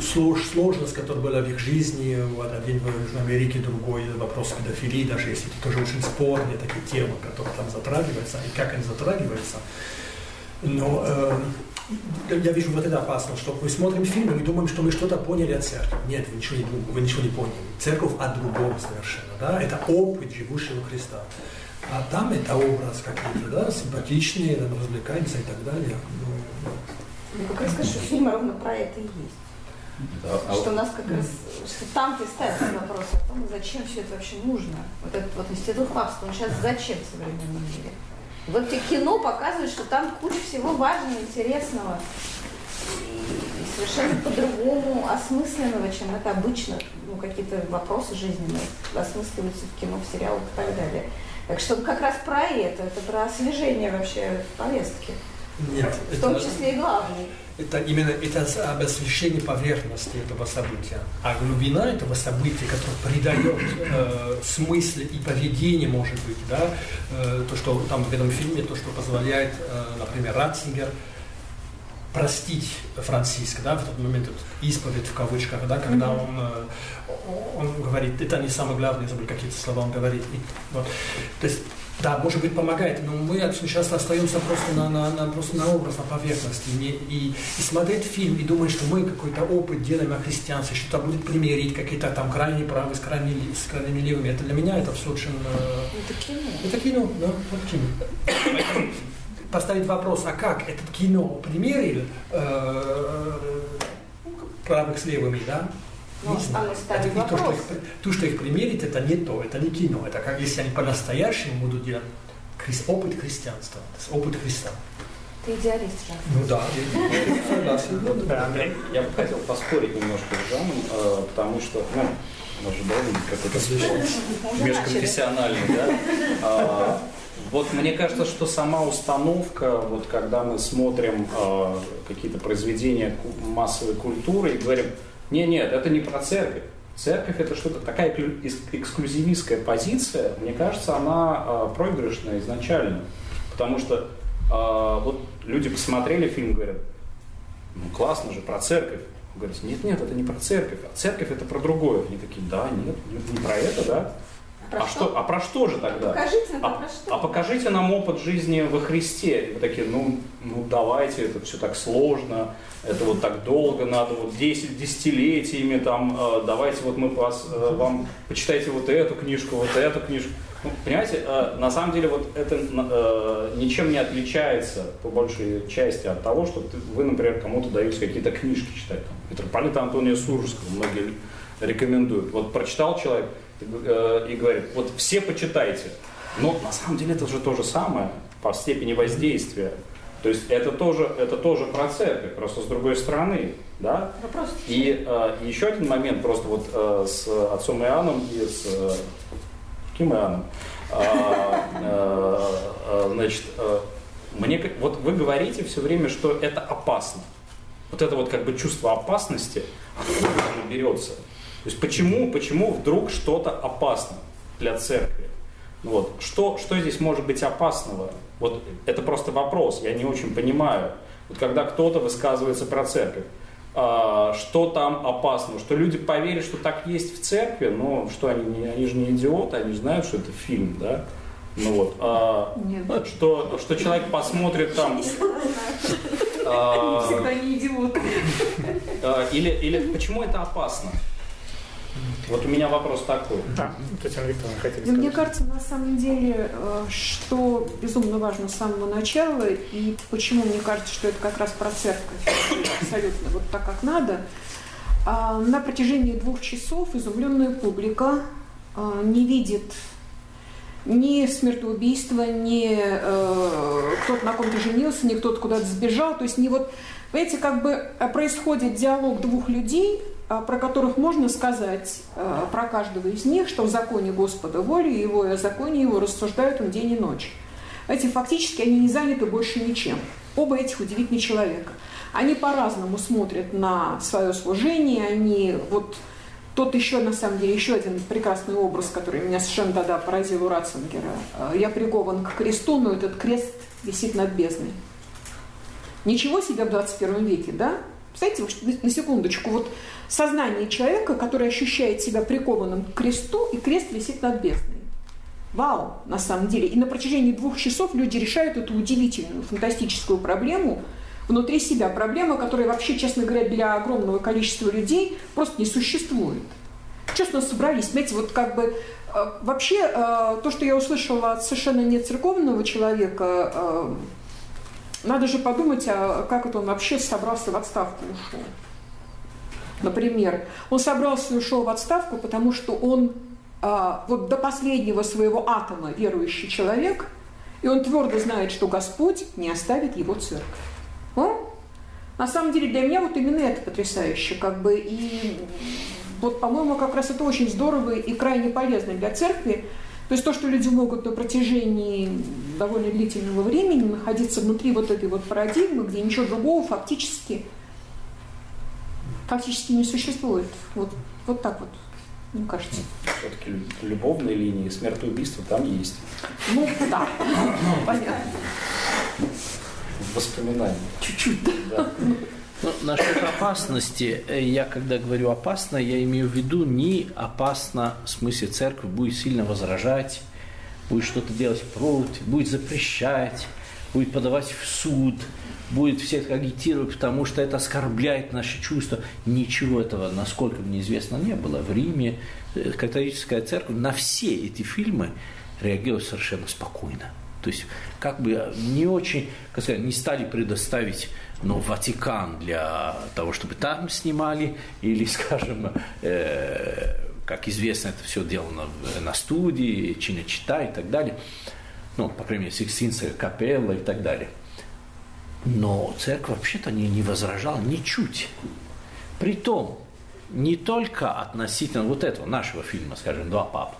слож, сложность, которая была в их жизни, вот один в Южной Америке, другой вопрос педофилии, даже если это тоже очень спорные такие темы, которые там затрагиваются, и как они затрагиваются. Но э, я вижу вот это опасно, что мы смотрим фильм, и думаем, что мы что-то поняли от церкви. Нет, вы ничего не, вы ничего не поняли. Церковь о другом совершенно. Да? Это опыт живущего Христа. А там это образ какой-то, да, симпатичный, там развлекаемся и так далее. Ну, ну как раз что фильм ровно про это и есть. Да, а что а... нас как раз, что там ты ставится вопрос о том, зачем все это вообще нужно. Вот этот вот институт папства, он сейчас зачем в современном мире? Вот тебе кино показывает, что там куча всего важного, интересного и совершенно по-другому осмысленного, чем это обычно, ну, какие-то вопросы жизненные осмысливаются в кино, в сериалах и так далее. Так что как раз про это, это про освежение вообще повестки. Нет. В том числе и главный. Это именно это об освещении поверхности этого события. А глубина этого события, которое придает э, смысл и поведение, может быть, да, э, то, что там в этом фильме, то, что позволяет, э, например, Ратцингер простить Франциска, да, в тот момент вот, исповедь в кавычках, да, когда mm-hmm. он, э, он говорит, это не самое главное, я забыл какие-то слова он говорит. И, вот. То есть, да, может быть, помогает, но мы часто остаемся просто на, на, на, просто на образ, на поверхности. И, и, и смотреть фильм и думать, что мы какой-то опыт делаем о христианстве, что-то будет примерить, какие-то там крайние правые с крайними, с крайними левыми. Это для меня это все очень... Э, это кино. Это кино, да, вот кино поставить вопрос, а как этот кино примерил э, правых с левыми, да? Ну, не знаю. Это, то, что их, то, что их примерить, это не то, это не кино. Это как если они по-настоящему будут делать опыт христианства, опыт Христа. Ты идеалист, Жан. Ну да, я согласен. Я бы хотел поспорить немножко с Жаном, э, потому что, ну, мы же должен какой-то спор межконфессиональный, да? А, вот мне кажется, что сама установка, вот когда мы смотрим э, какие-то произведения массовой культуры и говорим, Не, нет, это не про церковь. Церковь это что-то такая эксклюзивистская позиция, мне кажется, она э, проигрышная изначально. Потому что э, вот люди посмотрели фильм, говорят, ну классно же, про церковь. Говорят, нет, нет, это не про церковь, а церковь это про другое. Они такие, да, нет, не про это, да. Про а, что? что? а про что же тогда? Покажите нам, а, про что? а покажите нам опыт жизни во Христе. И вы такие, ну, ну давайте, это все так сложно, это вот так долго, надо вот 10 десятилетиями там, э, давайте вот мы вас, э, вам почитайте вот эту книжку, вот эту книжку. Ну, понимаете, э, на самом деле вот это э, ничем не отличается по большей части от того, что ты, вы, например, кому-то даете какие-то книжки читать. Там, митрополита Антония Суржского многие рекомендуют. Вот прочитал человек, и говорит, вот все почитайте. Но на самом деле это же то же самое по степени воздействия. То есть это тоже, это тоже про церковь, просто с другой стороны. Да? Вопрос. И э, еще один момент просто вот э, с отцом Иоанном и с э, каким Иоанном. Э, э, э, значит, э, мне, вот вы говорите все время, что это опасно. Вот это вот как бы чувство опасности, откуда оно берется? То есть почему, почему вдруг что-то опасно для церкви? Вот. Что, что здесь может быть опасного? Вот это просто вопрос, я не очень понимаю. Вот когда кто-то высказывается про церковь, а, что там опасного? Что люди поверят, что так есть в церкви, но что они, они же не идиоты, они знают, что это фильм, да? Ну вот, а, Нет. что, что человек посмотрит там... А, Всегда не идиоты. А, или, или почему это опасно? Вот у меня вопрос такой. Да, Татьяна Викторовна, хотели сказать. Мне кажется, на самом деле, э, что безумно важно с самого начала, и почему мне кажется, что это как раз про церковь, абсолютно вот так, как надо, а, на протяжении двух часов изумленная публика а, не видит ни смертоубийства, ни э, кто-то на ком-то женился, ни кто-то куда-то сбежал. То есть не вот, понимаете, как бы происходит диалог двух людей, а, про которых можно сказать а, про каждого из них, что в законе Господа воля его и о законе его рассуждают он день и ночь. Эти фактически они не заняты больше ничем. Оба этих удивительных человека. Они по-разному смотрят на свое служение, они вот тот еще, на самом деле, еще один прекрасный образ, который меня совершенно тогда поразил у Ратцингера. А, я прикован к кресту, но этот крест висит над бездной. Ничего себе в 21 веке, да? Представляете, на секундочку, вот сознание человека, который ощущает себя прикованным к кресту, и крест висит над бездной. Вау, на самом деле. И на протяжении двух часов люди решают эту удивительную, фантастическую проблему внутри себя. Проблема, которая вообще, честно говоря, для огромного количества людей просто не существует. Честно собрались, знаете, вот как бы э, вообще э, то, что я услышала от совершенно не церковного человека, э, надо же подумать, а как это он вообще собрался в отставку ушел. Например, он собрался и ушел в отставку, потому что он а, вот до последнего своего атома верующий человек, и он твердо знает, что Господь не оставит его церковь. А? На самом деле для меня вот именно это потрясающе, как бы, и вот, по-моему, как раз это очень здорово и крайне полезно для церкви, то есть то, что люди могут на протяжении довольно длительного времени находиться внутри вот этой вот парадигмы, где ничего другого фактически, фактически не существует. Вот, вот так вот, мне кажется. Все-таки любовные линии, смертоубийство там есть. Ну, да, понятно. Воспоминания. Чуть-чуть, да. Ну, насчет опасности, э, я когда говорю опасно, я имею в виду не опасно в смысле церковь будет сильно возражать, будет что-то делать против, будет запрещать, будет подавать в суд, будет всех агитировать, потому что это оскорбляет наши чувства. Ничего этого, насколько мне известно, не было. В Риме э, католическая церковь на все эти фильмы реагирует совершенно спокойно. То есть как бы не очень, как сказать, не стали предоставить ну, Ватикан для того, чтобы там снимали, или, скажем, э, как известно, это все сделано на студии, Чинечита и так далее, ну, по крайней мере, Сикстинская капелла и так далее. Но церковь вообще-то не, не возражала ничуть. Притом, не только относительно вот этого нашего фильма, скажем, «Два папы»,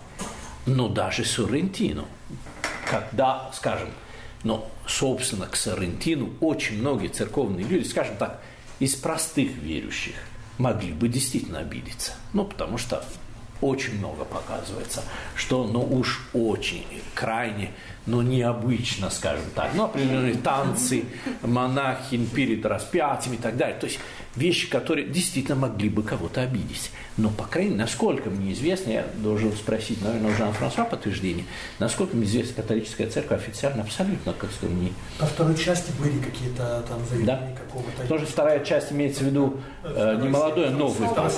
но даже Соррентино. Когда, скажем, но, собственно, к Сарентину очень многие церковные люди, скажем так, из простых верующих, могли бы действительно обидеться. Ну, потому что очень много показывается, что ну уж очень крайне, но необычно, скажем так. Ну, определенные танцы, монахинь перед распятием и так далее. То есть вещи, которые действительно могли бы кого-то обидеть. Но, по крайней мере, насколько мне известно, я должен спросить, наверное, у Жан-Франсуа подтверждение, насколько мне известно, католическая церковь официально абсолютно, как сказать, не... По второй части были какие-то там заявления да? какого-то... Тоже вторая часть имеется в виду э, не молодой, а новый папа.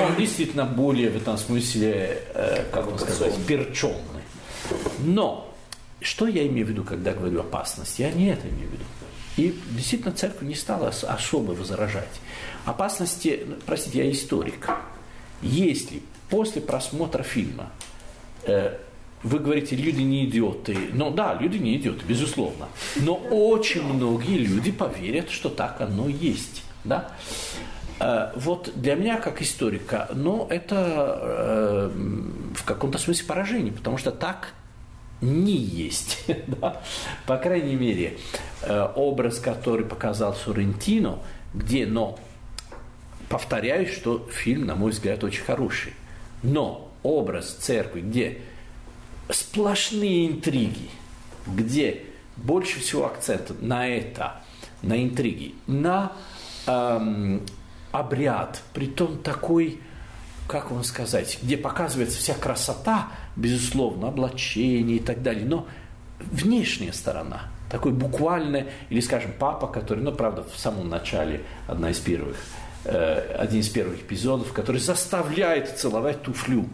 Он действительно более в этом смысле, э, как бы сказать, перченный. Но что я имею в виду, когда говорю опасность? Я не это имею в виду. И действительно церковь не стала особо возражать. Опасности, простите, я историк. Если после просмотра фильма э, вы говорите, люди не идиоты. Ну да, люди не идиоты, безусловно. Но очень многие люди поверят, что так оно есть. Да? Э, вот для меня, как историка, ну, это э, в каком-то смысле поражение, потому что так не есть. да? По крайней мере, э, образ, который показал Соррентино, где, но, повторяю, что фильм, на мой взгляд, очень хороший. Но образ церкви, где сплошные интриги, где больше всего акцент на это, на интриги, на эм, обряд, притом такой как вам сказать, где показывается вся красота, безусловно, облачение и так далее, но внешняя сторона, такой буквально, или, скажем, папа, который, ну, правда, в самом начале, одна из первых, э, один из первых эпизодов, который заставляет целовать туфлю.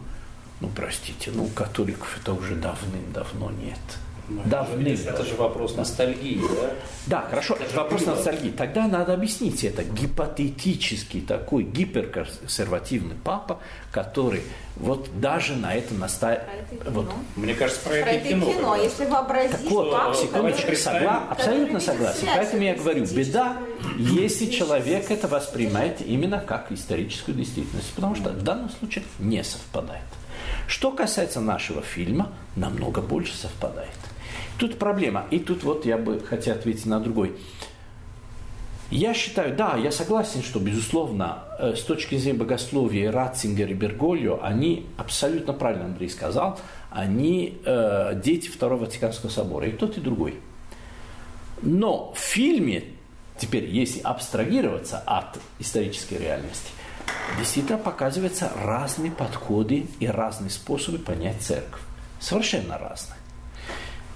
Ну, простите, ну, католиков это уже давным-давно нет – давным. Это же вопрос ностальгии, да? Да, хорошо, это, это вопрос было. ностальгии. Тогда надо объяснить это. Гипотетический такой гиперконсервативный папа, который вот даже на это настаивает. Вот. Мне кажется, про, про это кино. кино. Если вообразить так вот, папу, секундочку, согла... абсолютно согласен. Поэтому я говорю, беда, если человек это воспринимает именно как историческую действительность, потому что в данном случае не совпадает. Что касается нашего фильма, намного больше совпадает. Тут проблема. И тут вот я бы хотел ответить на другой. Я считаю, да, я согласен, что, безусловно, э, с точки зрения богословия Ратцингер и Бергольо, они, абсолютно правильно Андрей сказал, они э, дети Второго Ватиканского собора, и тот, и другой. Но в фильме, теперь, если абстрагироваться от исторической реальности, действительно показываются разные подходы и разные способы понять церковь. Совершенно разные.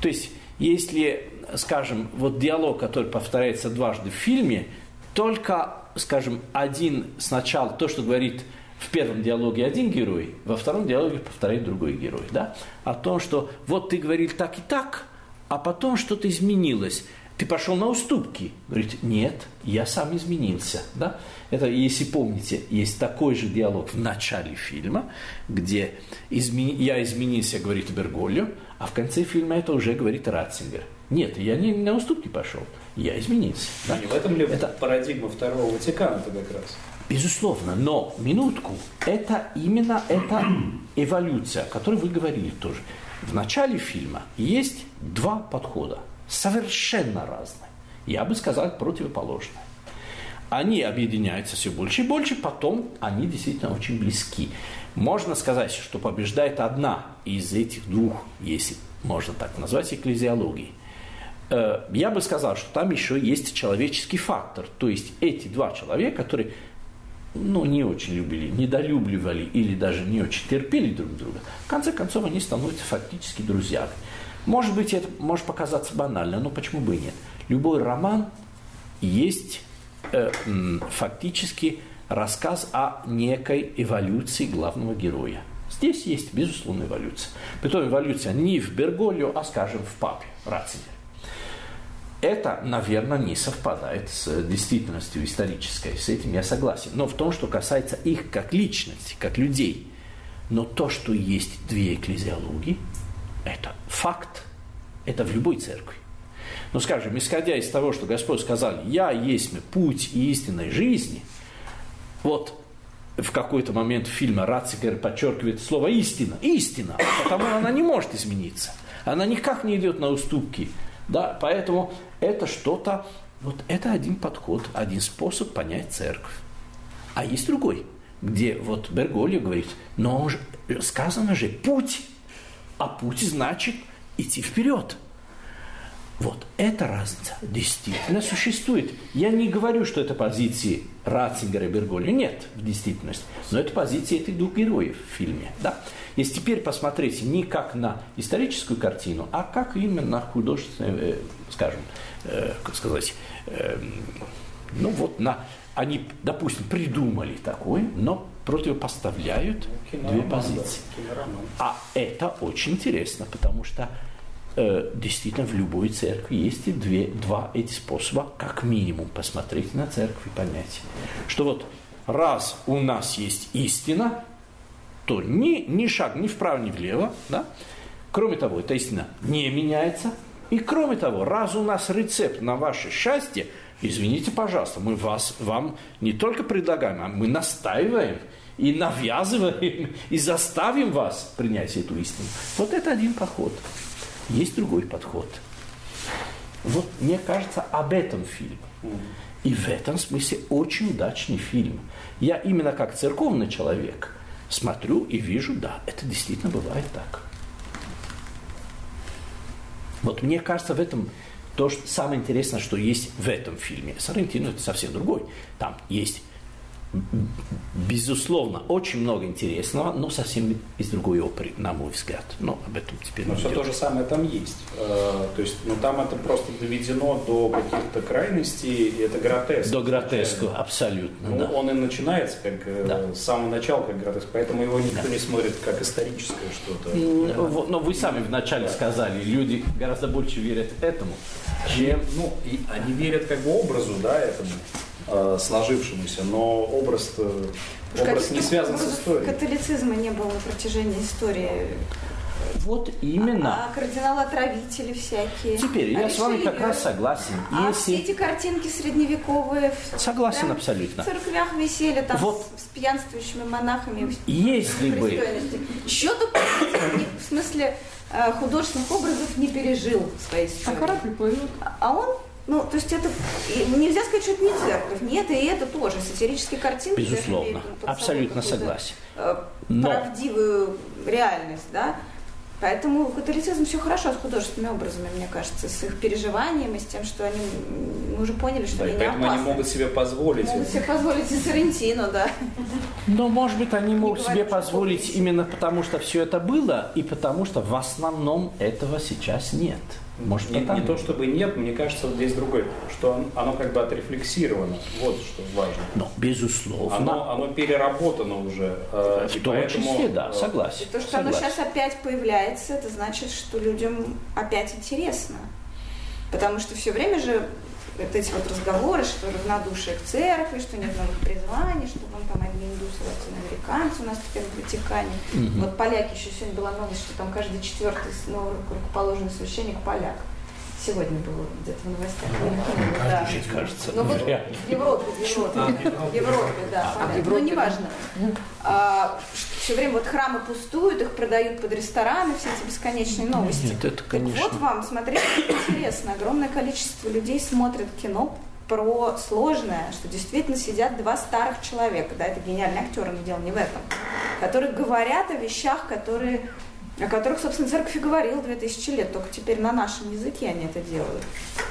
То есть, если, скажем, вот диалог, который повторяется дважды в фильме, только, скажем, один сначала, то, что говорит в первом диалоге один герой, во втором диалоге повторяет другой герой, да, о том, что вот ты говорил так и так, а потом что-то изменилось ты пошел на уступки. Говорит, нет, я сам изменился. Да? Это, если помните, есть такой же диалог в начале фильма, где измени... я изменился, говорит Берголио, а в конце фильма это уже говорит Ратцингер. Нет, я не на уступки пошел, я изменился. Да? Не в этом ли это... парадигма Второго Ватикана-то как раз? Безусловно, но минутку, это именно эта эволюция, о которой вы говорили тоже. В начале фильма есть два подхода – совершенно разные. Я бы сказал, противоположные. Они объединяются все больше и больше, потом они действительно очень близки. Можно сказать, что побеждает одна из этих двух, если можно так назвать, экклезиологий. Э, я бы сказал, что там еще есть человеческий фактор. То есть эти два человека, которые ну, не очень любили, недолюбливали или даже не очень терпели друг друга, в конце концов они становятся фактически друзьями. Может быть, это может показаться банально, но почему бы и нет? Любой роман есть э, фактически рассказ о некой эволюции главного героя. Здесь есть, безусловно, эволюция. Притом эволюция не в Берголио, а, скажем, в папе Ратцинере. Это, наверное, не совпадает с действительностью исторической, с этим я согласен. Но в том, что касается их как личности, как людей. Но то, что есть две экклезиологии – это факт. Это в любой церкви. Но, скажем, исходя из того, что Господь сказал, «Я есть путь и истинной жизни», вот в какой-то момент фильма Ратцигер подчеркивает слово «истина». Истина, потому она не может измениться. Она никак не идет на уступки. Да? Поэтому это что-то, вот это один подход, один способ понять церковь. А есть другой, где вот Берголио говорит, но сказано же путь, а путь значит идти вперед. Вот эта разница действительно существует. Я не говорю, что это позиции Ратцингера и Берголи. Нет, в действительности. Но это позиции этих двух героев в фильме. Да? Если теперь посмотреть не как на историческую картину, а как именно на художественную, э, скажем, э, как сказать, э, ну вот на... Они, допустим, придумали такой, но противопоставляют две позиции. А это очень интересно, потому что э, действительно в любой церкви есть и две, два эти способа, как минимум, посмотреть на церковь и понять, что вот раз у нас есть истина, то ни, ни шаг ни вправо, ни влево, да? кроме того, эта истина не меняется, и кроме того, раз у нас рецепт на ваше счастье, извините, пожалуйста, мы вас, вам не только предлагаем, а мы настаиваем и навязываем, и заставим вас принять эту истину. Вот это один подход. Есть другой подход. Вот мне кажется, об этом фильм. И в этом смысле очень удачный фильм. Я именно как церковный человек смотрю и вижу, да, это действительно бывает так. Вот мне кажется, в этом то, что самое интересное, что есть в этом фильме. Сарантино это совсем другой. Там есть безусловно, очень много интересного, но совсем из другой оперы, на мой взгляд. Но об этом теперь Но все то же самое там есть. Э, то есть, ну там это просто доведено до каких-то крайностей, и это гротеск. До гротеску, абсолютно. Ну, да. Он и начинается как э, да. с самого начала как гротеск, поэтому его никто да. не смотрит как историческое что-то. Но, но вы сами вначале да. сказали, люди гораздо больше верят этому, чем... Ну, и они верят как бы образу, да, этому э, сложившемуся, но образ, образ не связан с историей. Католицизма не было на протяжении истории. Вот именно. А, а кардиналы-отравители всякие. Теперь а я с вами как раз согласен. А Если... все эти картинки средневековые Согласен да, абсолютно. В церквях висели там вот. с, с пьянствующими монахами. Если бы... Еще только в смысле э, художественных образов не пережил своей истории. А корабль плывет. А он ну, то есть это нельзя сказать, что это не церковь. Нет, и это тоже сатирические картинки. Безусловно, абсолютно согласен. Э, Но... Правдивую реальность, да. Поэтому католицизм все хорошо с художественными образами, мне кажется, с их переживанием и с тем, что они мы уже поняли, что да, они не поэтому опасны. они могут себе позволить. Могут себе позволить и Соррентино, да. Но, может быть, они могут себе позволить именно потому, что все это было, и потому что в основном этого сейчас нет. Может, не, не то чтобы нет, мне кажется, вот здесь другой, что он, оно как бы отрефлексировано. Вот что важно. Но, безусловно. Оно, оно переработано уже. Э, в том поэтому, числе, да, э, согласен. И то, что согласен. оно сейчас опять появляется, это значит, что людям опять интересно. Потому что все время же вот эти вот разговоры, что равнодушие к церкви, что нет новых призваний, что вон там одни индусы, латиноамериканцы у нас теперь в Ватикане. Mm-hmm. Вот поляки, еще сегодня была новость, что там каждый четвертый новый рукоположенный священник поляк. Сегодня было где-то в новостях. Ну, да. кажется. Ну, вот в Европе, в Европе, в Европе, да. А, в ну, неважно. А, все время вот храмы пустуют, их продают под рестораны, все эти бесконечные новости. Нет, это, конечно. Так вот вам, смотрите, интересно. Огромное количество людей смотрят кино про сложное, что действительно сидят два старых человека, да, это гениальный актер, но дело не в этом, которые говорят о вещах, которые о которых, собственно, церковь и говорила 2000 лет, только теперь на нашем языке они это делают.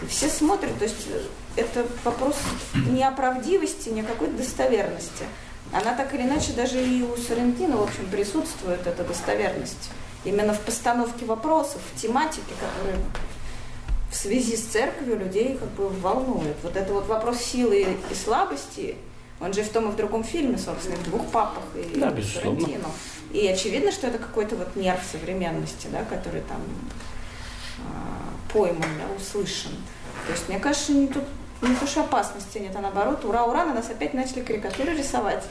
И все смотрят, то есть э, это вопрос не о правдивости, не о какой-то достоверности. Она так или иначе даже и у Соррентино, в общем, присутствует эта достоверность. Именно в постановке вопросов, в тематике, которая в связи с церковью людей как бы волнует. Вот это вот вопрос силы и слабости, он же в том и в другом фильме, собственно, в двух папах и да, Соррентино. И очевидно, что это какой-то вот нерв современности, да, который там э, пойман, да, услышан. То есть, мне кажется, не тут не то, что опасности нет, а наоборот, ура, ура, на нас опять начали карикатуры рисовать.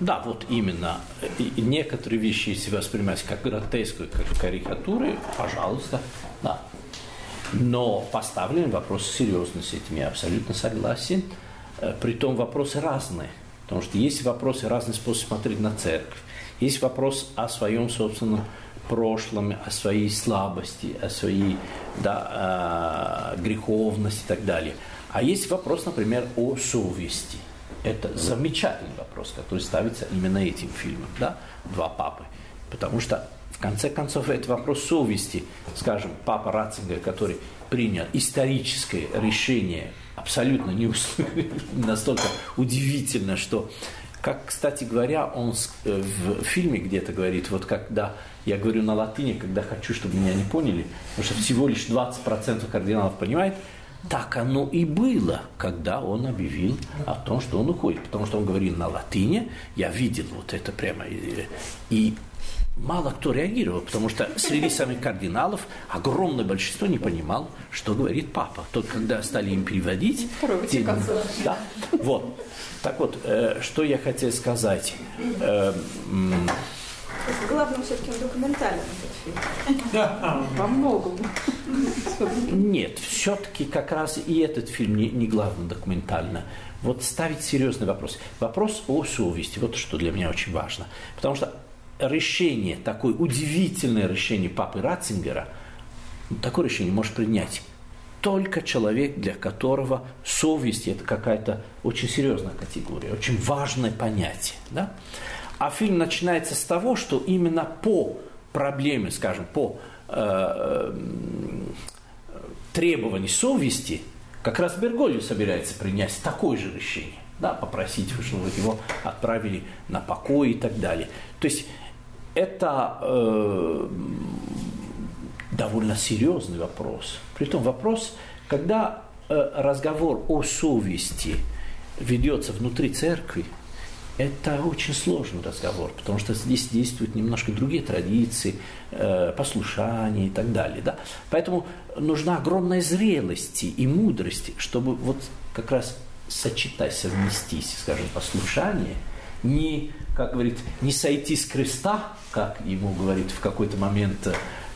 Да, вот именно. И некоторые вещи, если воспринимать как гротеску, как карикатуры, пожалуйста, да. Но поставлен вопрос серьезный с этим, я абсолютно согласен. Э, притом вопросы разные. Потому что есть вопросы, разный способ смотреть на церковь. Есть вопрос о своем собственном прошлом, о своей слабости, о своей да, э, греховности и так далее. А есть вопрос, например, о совести. Это замечательный вопрос, который ставится именно этим фильмом, да, «Два папы». Потому что, в конце концов, это вопрос совести. Скажем, папа Ратцингер, который принял историческое решение, абсолютно не настолько удивительно, что как, кстати говоря, он э, в фильме где-то говорит, вот когда я говорю на латыни, когда хочу, чтобы меня не поняли, потому что всего лишь 20% кардиналов понимает, так оно и было, когда он объявил о том, что он уходит. Потому что он говорил на латыни, я видел вот это прямо. И мало кто реагировал, потому что среди самих кардиналов огромное большинство не понимал, что говорит папа. Только когда стали им переводить... Те, да, вот. Так вот, э, что я хотел сказать. Э, в главном все-таки документальном этот фильм. Во многом. Нет, все-таки как раз и этот фильм не, не главный документально. Вот ставить серьезный вопрос. Вопрос о совести. Вот что для меня очень важно. Потому что решение, такое удивительное решение папы Ратцингера, такое решение может принять только человек, для которого совесть – это какая-то очень серьезная категория, очень важное понятие. Да? А фильм начинается с того, что именно по проблеме, скажем, по э, требованию совести, как раз Берголью собирается принять такое же решение, да, попросить, чтобы его отправили на покой и так далее. То есть это э, довольно серьезный вопрос. Притом вопрос, когда э, разговор о совести ведется внутри церкви, это очень сложный разговор, потому что здесь действуют немножко другие традиции, э, послушания и так далее. Да? Поэтому нужна огромная зрелость и мудрость, чтобы вот как раз сочетать, совместить, скажем, послушание, не, как говорит, не сойти с креста, как ему говорит в какой-то момент,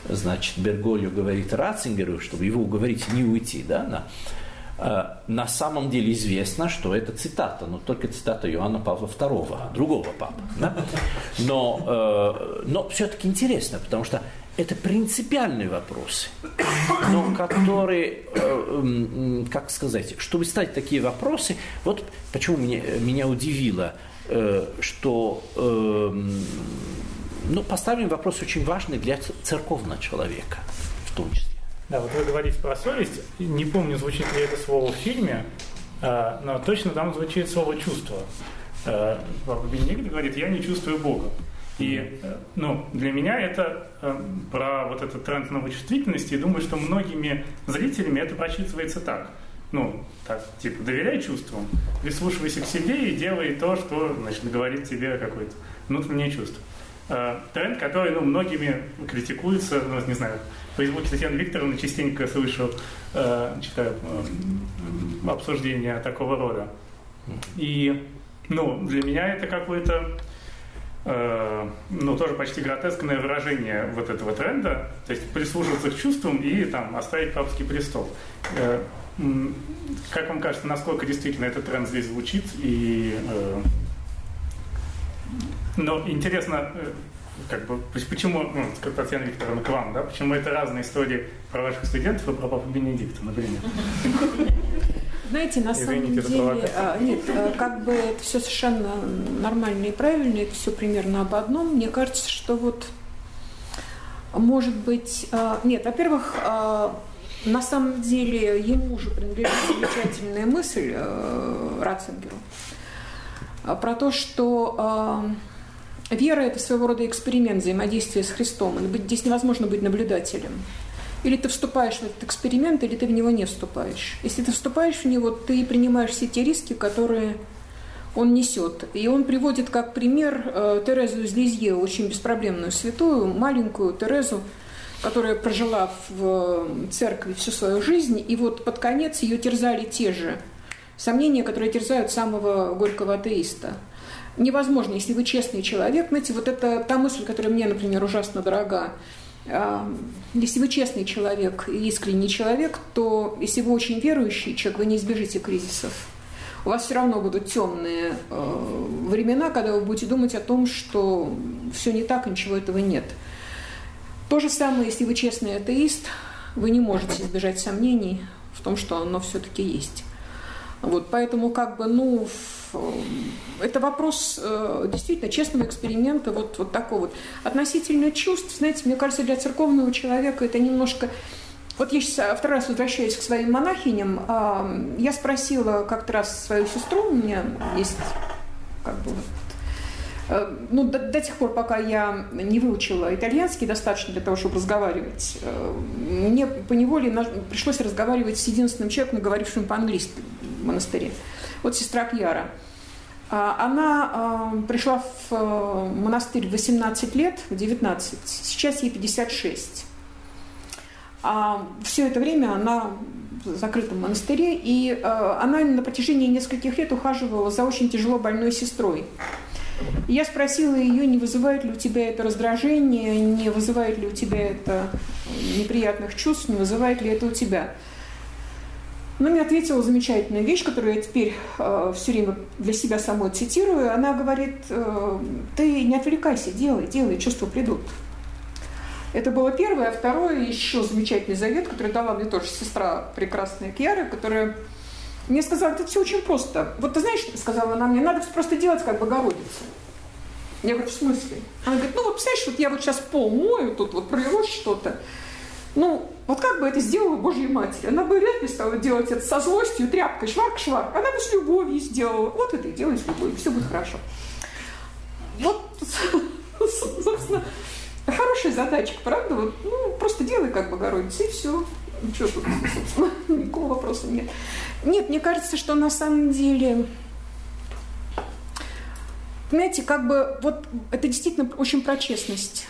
значит, Бергольо говорит Ратцингеру, чтобы его уговорить не уйти, да, на, Э, на самом деле известно, что это цитата, но только цитата Иоанна Павла II, другого папы. Да? Но, э, но все-таки интересно, потому что это принципиальные вопросы, но которые, э, как сказать, чтобы ставить такие вопросы, вот почему меня, меня удивило, что ну, поставим вопрос очень важный для церковного человека в том числе. Да, вот вы говорите про совесть. Не помню, звучит ли это слово в фильме, а, но точно там звучит слово чувство. Папа Бенедикт говорит, я не чувствую Бога. И э, ну, для меня это э, про вот этот тренд новой чувствительности, и думаю, что многими зрителями это прочитывается так. Ну, так, типа, доверяй чувствам, прислушивайся к себе и делай то, что, значит, говорит тебе какое-то внутреннее чувство. Э, тренд, который, ну, многими критикуется, ну, не знаю, в Фейсбуке Татьяны Викторовны частенько слышу, э, читаю обсуждения такого рода. И, ну, для меня это какое-то, э, ну, тоже почти гротескное выражение вот этого тренда, то есть прислушиваться к чувствам и там оставить папский престол. Э, как вам кажется, насколько действительно этот тренд здесь звучит и э, но интересно, э, как бы, почему, ну, Татьяна Викторовна, к вам, да, почему это разные истории про ваших студентов и про Папу Бенедикта, например? Знаете, на Извините, самом деле, а, нет, а, как бы это все совершенно нормально и правильно, это все примерно об одном. Мне кажется, что вот, может быть, а, нет, во-первых, на самом деле ему уже принадлежит замечательная мысль Ратцингеру про то, что Вера – это своего рода эксперимент взаимодействия с Христом. И здесь невозможно быть наблюдателем. Или ты вступаешь в этот эксперимент, или ты в него не вступаешь. Если ты вступаешь в него, ты принимаешь все те риски, которые он несет. И он приводит как пример э, Терезу из Лизье, очень беспроблемную святую, маленькую Терезу, которая прожила в церкви всю свою жизнь, и вот под конец ее терзали те же сомнения, которые терзают самого горького атеиста – невозможно, если вы честный человек, знаете, вот это та мысль, которая мне, например, ужасно дорога. А, если вы честный человек и искренний человек, то если вы очень верующий человек, вы не избежите кризисов. У вас все равно будут темные э, времена, когда вы будете думать о том, что все не так, ничего этого нет. То же самое, если вы честный атеист, вы не можете избежать сомнений в том, что оно все-таки есть. Вот, поэтому как бы, ну, Это вопрос э, действительно честного эксперимента, вот, вот такого вот. Относительно чувств, знаете, мне кажется, для церковного человека это немножко... Вот я сейчас второй раз возвращаюсь к своим монахиням. Я спросила как-то раз свою сестру, у меня есть как бы Э, ну, до, до тех пор, пока я не выучила итальянский достаточно для того, чтобы разговаривать, э, мне поневоле пришлось разговаривать с единственным человеком, говорившим по-английски в монастыре. Вот сестра Кьяра. А, она э, пришла в монастырь в 18 лет, в 19, сейчас ей 56. А все это время она в закрытом монастыре, и она на протяжении нескольких лет ухаживала за очень тяжело больной сестрой. Я спросила ее, не вызывает ли у тебя это раздражение, не вызывает ли у тебя это неприятных чувств, не вызывает ли это у тебя. Она мне ответила замечательную вещь, которую я теперь э, все время для себя самой цитирую. Она говорит, э, ты не отвлекайся, делай, делай, чувства придут. Это было первое. А второе, еще замечательный завет, который дала мне тоже сестра прекрасная Кьяра, которая мне сказали, это все очень просто. Вот ты знаешь, сказала она мне, надо просто делать как Богородица. Я говорю, в смысле? Она говорит, ну вот представляешь, вот я вот сейчас пол мою, тут вот пролилось что-то. Ну, вот как бы это сделала Божья Матерь? Она бы вряд ли стала делать это со злостью, тряпкой, шварк-шварк. Она бы с любовью сделала. Вот это и делай с любовью, все будет хорошо. Вот, собственно, хорошая задачка, правда? Вот, ну, просто делай как Богородица, и все. Ничего тут, собственно, никакого вопроса нет. Нет, мне кажется, что на самом деле, понимаете, как бы вот это действительно очень про честность.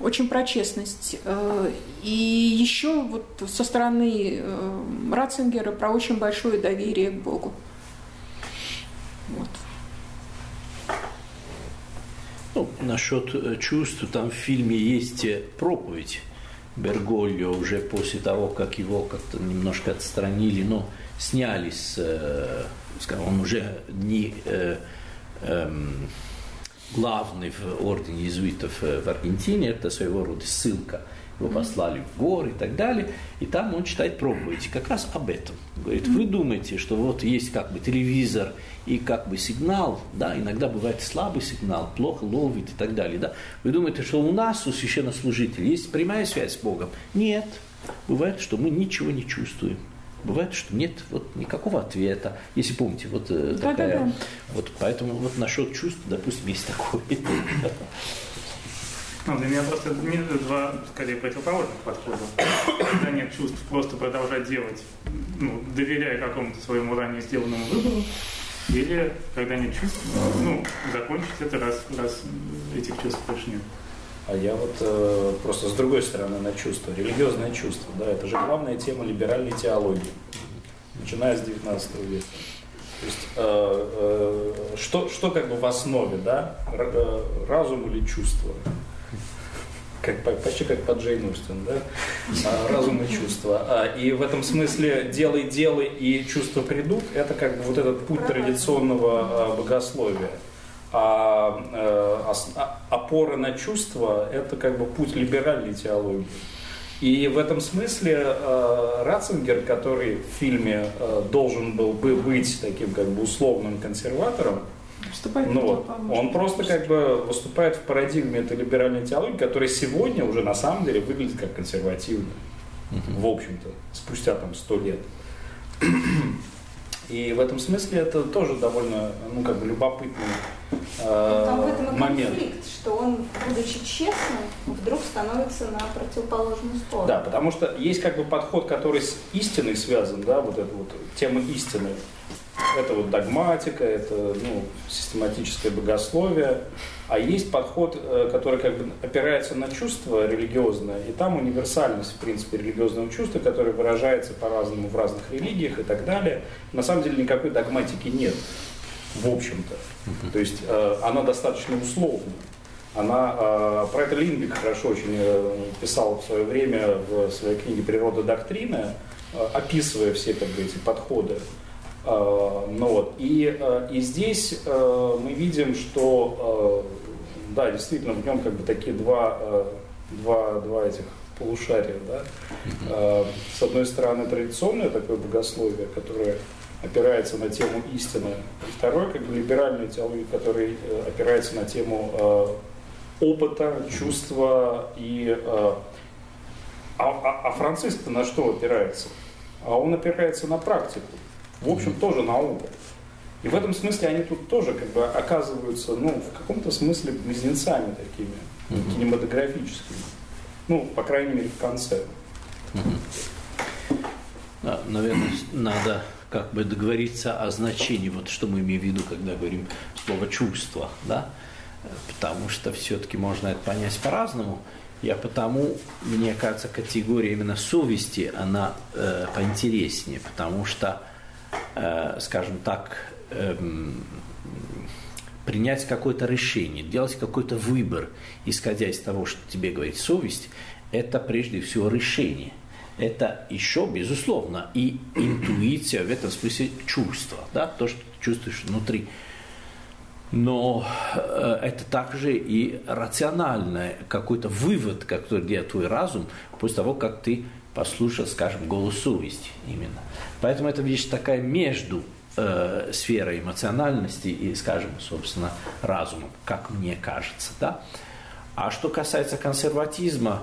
Очень про честность. Э, и еще вот со стороны э, Ратцингера про очень большое доверие к Богу. Вот. Ну, насчет э, чувств, там в фильме есть проповедь Бергольо уже после того, как его как-то немножко отстранили, но сняли с, скажем, он уже не э, э, главный в ордене иезуитов э, в Аргентине, это своего рода ссылка. Его послали в горы и так далее, и там он читает проповеди как раз об этом. Говорит, вы думаете, что вот есть как бы телевизор и как бы сигнал, да, иногда бывает слабый сигнал, плохо ловит и так далее, да. Вы думаете, что у нас, у священнослужителей, есть прямая связь с Богом? Нет. Бывает, что мы ничего не чувствуем. Бывает, что нет вот никакого ответа. Если помните, вот э, да, такая. Да, да. Вот поэтому вот насчет чувств, допустим, есть такое. Ну, для меня просто два, скорее, противоположных подхода. Когда нет чувств, просто продолжать делать, ну, доверяя какому-то своему ранее сделанному выбору, или когда нет чувств, ну, закончить это раз, раз этих чувств больше нет. А я вот э, просто с другой стороны на чувство, религиозное чувство, да, это же главная тема либеральной теологии, начиная с 19 века. То есть э, э, что, что как бы в основе, да, э, разум или чувство? Как, почти как под Джейн Остин, да? А, разум и чувство. А, и в этом смысле делай, делай и чувства придут, это как бы вот этот путь традиционного а, богословия. А, э, а опора на чувства – это как бы путь либеральной теологии. И в этом смысле э, Ратцингер, который в фильме э, должен был бы быть таким как бы условным консерватором, ну, вот, он просто как бы выступает в парадигме этой либеральной теологии, которая сегодня уже на самом деле выглядит как консервативная, угу. в общем-то, спустя там сто лет. И в этом смысле это тоже довольно, ну, как бы любопытный э, Там в этом и момент. конфликт, что он, будучи честным, вдруг становится на противоположную сторону. Да, потому что есть как бы подход, который с истиной связан, да, вот эта вот тема истины. Это вот догматика, это ну, систематическое богословие. А есть подход, э, который как бы опирается на чувство религиозное, и там универсальность, в принципе, религиозного чувства, которое выражается по-разному в разных религиях и так далее. На самом деле никакой догматики нет, в общем-то. То есть э, она достаточно условна. Она, э, про это Лингбек хорошо очень писал в свое время в своей книге «Природа доктрины», описывая все как бы, эти подходы. Э, ну вот, и, э, и здесь э, мы видим, что да, действительно в нем как бы такие два, два, два этих полушария. Да? С одной стороны традиционное такое богословие, которое опирается на тему истины, и второй, как бы либеральную теологию, который э, опирается на тему опыта, чувства и... А, а, а Франциск на что опирается? А он опирается на практику. В общем, тоже на опыт. И в этом смысле они тут тоже как бы оказываются, ну, в каком-то смысле близнецами такими, mm-hmm. кинематографическими. Ну, по крайней мере, в конце. Mm-hmm. Да, наверное, надо как бы договориться о значении, вот что мы имеем в виду, когда говорим слово чувство, да, потому что все-таки можно это понять по-разному. Я потому, мне кажется, категория именно совести, она э, поинтереснее, потому что, скажем так, э, принять какое-то решение, делать какой-то выбор, исходя из того, что тебе говорит совесть, это прежде всего решение. Это еще, безусловно, и интуиция, в этом смысле чувство, да, то, что ты чувствуешь внутри но э, это также и рациональный какой-то вывод, который делает твой разум после того, как ты послушал, скажем, голос совести именно. Поэтому это вещь такая между э, сферой эмоциональности и, скажем, собственно, разумом, как мне кажется. Да? А что касается консерватизма,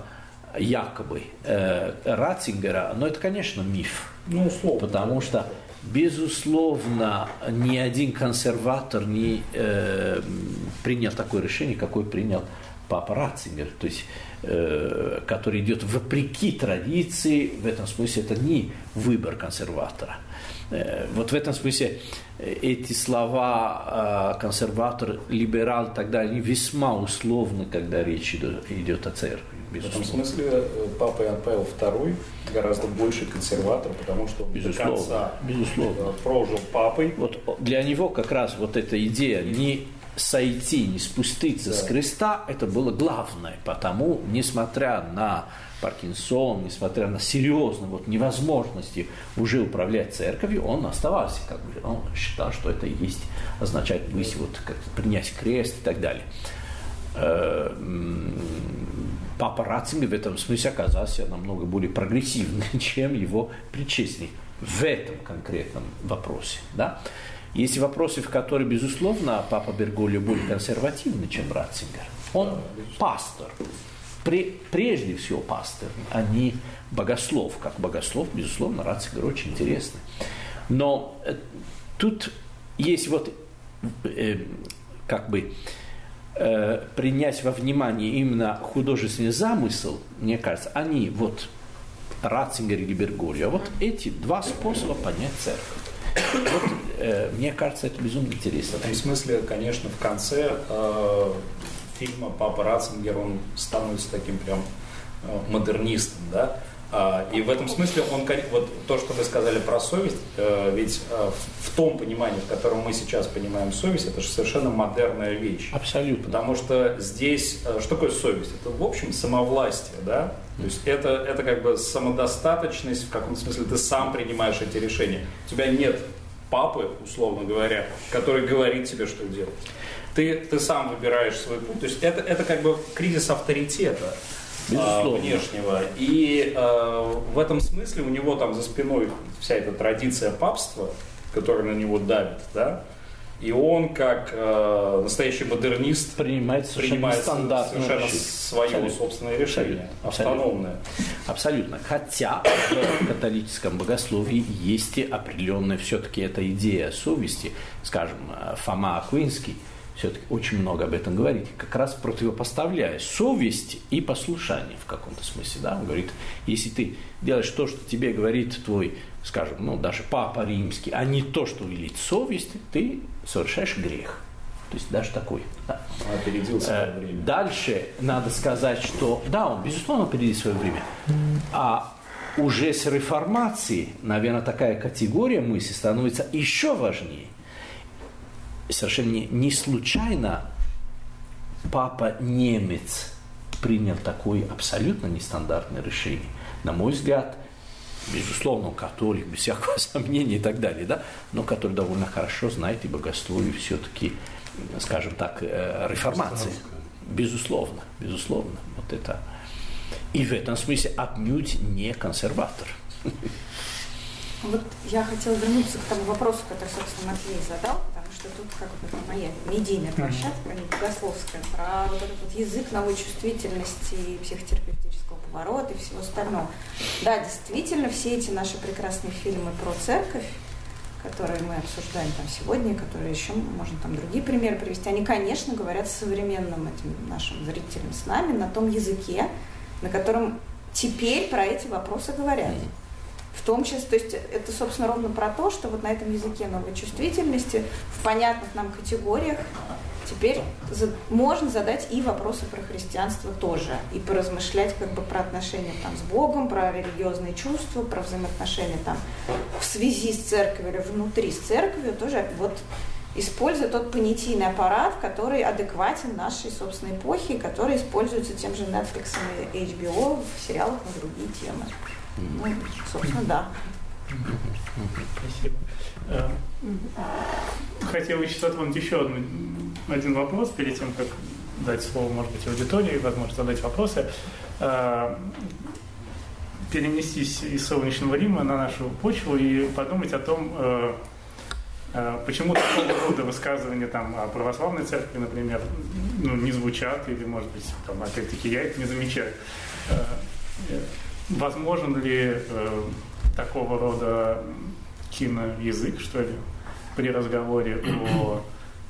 якобы э, Ратцингера, ну это, конечно, миф. Ну, условно. Потому что Безусловно, ни один консерватор не э, принял такое решение, какое принял папа Ратцингер, то есть, э, который идет вопреки традиции, в этом смысле это не выбор консерватора. Э, вот в этом смысле э, эти слова э, консерватор, либерал и так далее, они весьма условны, когда речь идет, идет о церкви. Безусловно. В этом смысле э, Папа Иоанн Павел II гораздо больше консерватор, потому что он безусловно, до конца безусловно. прожил папой. Вот для него как раз вот эта идея не сойти, не спуститься да. с креста, это было главное. Потому, несмотря на Паркинсон, несмотря на серьезные вот невозможности уже управлять церковью, он оставался, как бы, он считал, что это и есть, означает быть, вот, как принять крест и так далее. Э, папа Ратцингер в этом смысле оказался намного более прогрессивным, чем его предшественник в этом конкретном вопросе. Да? Есть вопросы, в которые, безусловно, папа Берголи более консервативный, чем Ратцингер. Он пастор, прежде всего пастор, а не богослов. Как богослов, безусловно, Ратцингер очень интересный. Но э, тут есть вот э, как бы э, принять во внимание именно художественный замысел, мне кажется, они вот Ратцингер и Бергольо, вот эти два способа понять церковь. Вот, э, мне кажется, это безумно интересно. В этом смысле, конечно, в конце э, фильма Папа Ратцингер, он становится таким прям э, модернистом, да, а, и в этом смысле он, вот то, что вы сказали про совесть, э, ведь э, в том понимании, в котором мы сейчас понимаем совесть, это же совершенно модерная вещь. Абсолютно. Потому что здесь, э, что такое совесть? Это, в общем, самовластие, да? То есть это, это как бы самодостаточность, в каком смысле ты сам принимаешь эти решения. У тебя нет папы, условно говоря, который говорит тебе, что делать. Ты, ты сам выбираешь свой путь. То есть это, это как бы кризис авторитета. Безусловно. внешнего. И э, в этом смысле у него там за спиной вся эта традиция папства, которая на него давит, да, и он, как э, настоящий модернист, принимает совершенно, принимает совершенно свое абсолютно. собственное решение, абсолютно. автономное. Абсолютно. Хотя в католическом богословии есть и определенная все-таки эта идея совести. Скажем, Фома Аквинский – все-таки очень много об этом говорит, как раз противопоставляя совесть и послушание в каком-то смысле. Да? Он говорит, если ты делаешь то, что тебе говорит твой, скажем, ну, даже папа римский, а не то, что велит совесть, ты совершаешь грех. То есть даже такой. Да. Опередил свое э, время. Дальше надо сказать, что да, он, безусловно, опередил свое время. А уже с реформацией, наверное, такая категория мысли становится еще важнее – совершенно не случайно папа немец принял такое абсолютно нестандартное решение. На мой взгляд, безусловно, он католик, без всякого сомнения и так далее, да, но который довольно хорошо знает и богословие все-таки, скажем так, э, реформации. Безусловно, безусловно. Вот это. И в этом смысле отнюдь не консерватор. Вот я хотела вернуться к тому вопросу, который, собственно, Матвей задал, потому что тут как бы моя медийная площадка, не богословская, про вот этот вот язык новой чувствительности и психотерапевтического поворота и всего остального. Да, действительно, все эти наши прекрасные фильмы про церковь, которые мы обсуждаем там сегодня, которые еще можно там другие примеры привести, они, конечно, говорят современным этим нашим зрителям с нами на том языке, на котором теперь про эти вопросы говорят. В том числе, то есть это, собственно, ровно про то, что вот на этом языке новой чувствительности, в понятных нам категориях, теперь можно задать и вопросы про христианство тоже, и поразмышлять как бы про отношения там с Богом, про религиозные чувства, про взаимоотношения там в связи с церковью или внутри с церковью, тоже вот используя тот понятийный аппарат, который адекватен нашей собственной эпохе, который используется тем же Netflix и HBO в сериалах на другие темы. Ну, собственно, да. Спасибо. Э, хотел еще затронуть еще один вопрос перед тем, как дать слово, может быть, аудитории, возможно, задать вопросы. Э, перенестись из солнечного Рима на нашу почву и подумать о том, э, почему такого рода высказывания там, о православной церкви, например, ну, не звучат, или, может быть, там, опять-таки, я это не замечаю возможен ли такого рода киноязык, что ли, при разговоре о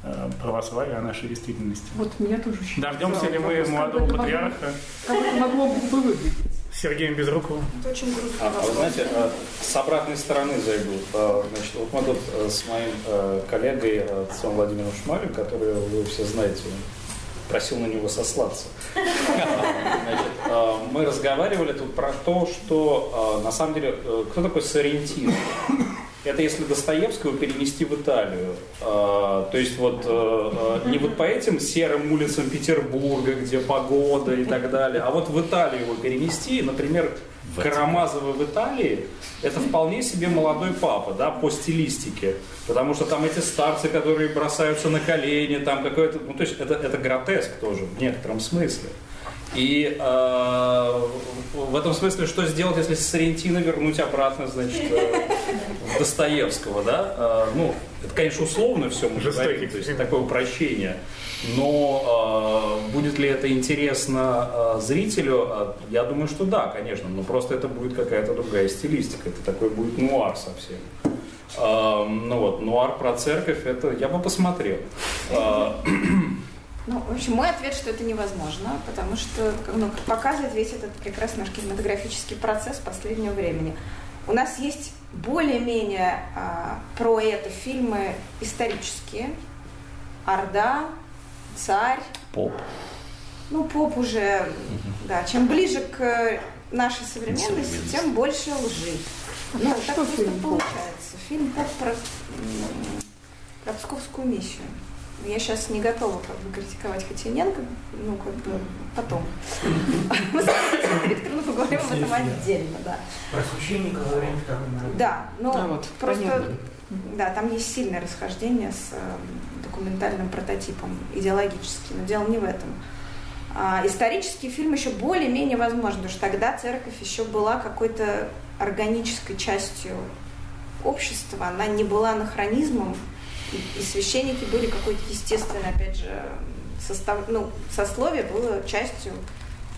э, православии, о нашей действительности? Вот меня тоже очень Дождемся ли мы молодого как патриарха? Как это могло бы выглядеть? Сергеем Безруковым. Это очень грустно. А, а вы знаете, э, с обратной стороны зайду. Э, значит, вот мы тут э, с моим коллегой отцом Владимиром Шмалем, который вы все знаете, просил на него сослаться. Значит, э, мы разговаривали тут про то, что э, на самом деле, э, кто такой Соррентино? Это если Достоевского перенести в Италию. То есть вот не вот по этим серым улицам Петербурга, где погода и так далее, а вот в Италию его перенести, например, Карамазова в Италии, это вполне себе молодой папа, да, по стилистике. Потому что там эти старцы, которые бросаются на колени, там какой-то... Ну, то есть это, это гротеск тоже в некотором смысле. И э, в этом смысле, что сделать, если Соррентино вернуть обратно, значит, э, Достоевского, да? Э, ну, это, конечно, условно все мы говорим, то есть такое упрощение. Но э, будет ли это интересно э, зрителю? Э, я думаю, что да, конечно, но просто это будет какая-то другая стилистика, это такой будет нуар совсем. Э, ну вот, нуар про церковь, это я бы посмотрел. Э, ну, в общем, мой ответ, что это невозможно, потому что ну, показывает весь этот прекрасный наш кинематографический процесс последнего времени. У нас есть более-менее а, про это фильмы исторические. Орда, царь. Поп. Ну, поп уже, угу. да. Чем ближе к нашей современности, тем больше лжи. Ну, так просто получается. Фильм поп про, про псковскую миссию. Я сейчас не готова как бы критиковать Хотиненко, ну, как бы потом. Мы с Виктором поговорим об этом отдельно, да. Про священника во время второй Да, но ну, просто, да, там есть сильное расхождение с эм, документальным прототипом идеологически, но дело не в этом. А, исторический фильм еще более-менее возможен, потому что тогда церковь еще была какой-то органической частью общества, она не была анахронизмом, и священники были какой-то естественный, опять же, состав, ну, сословие было частью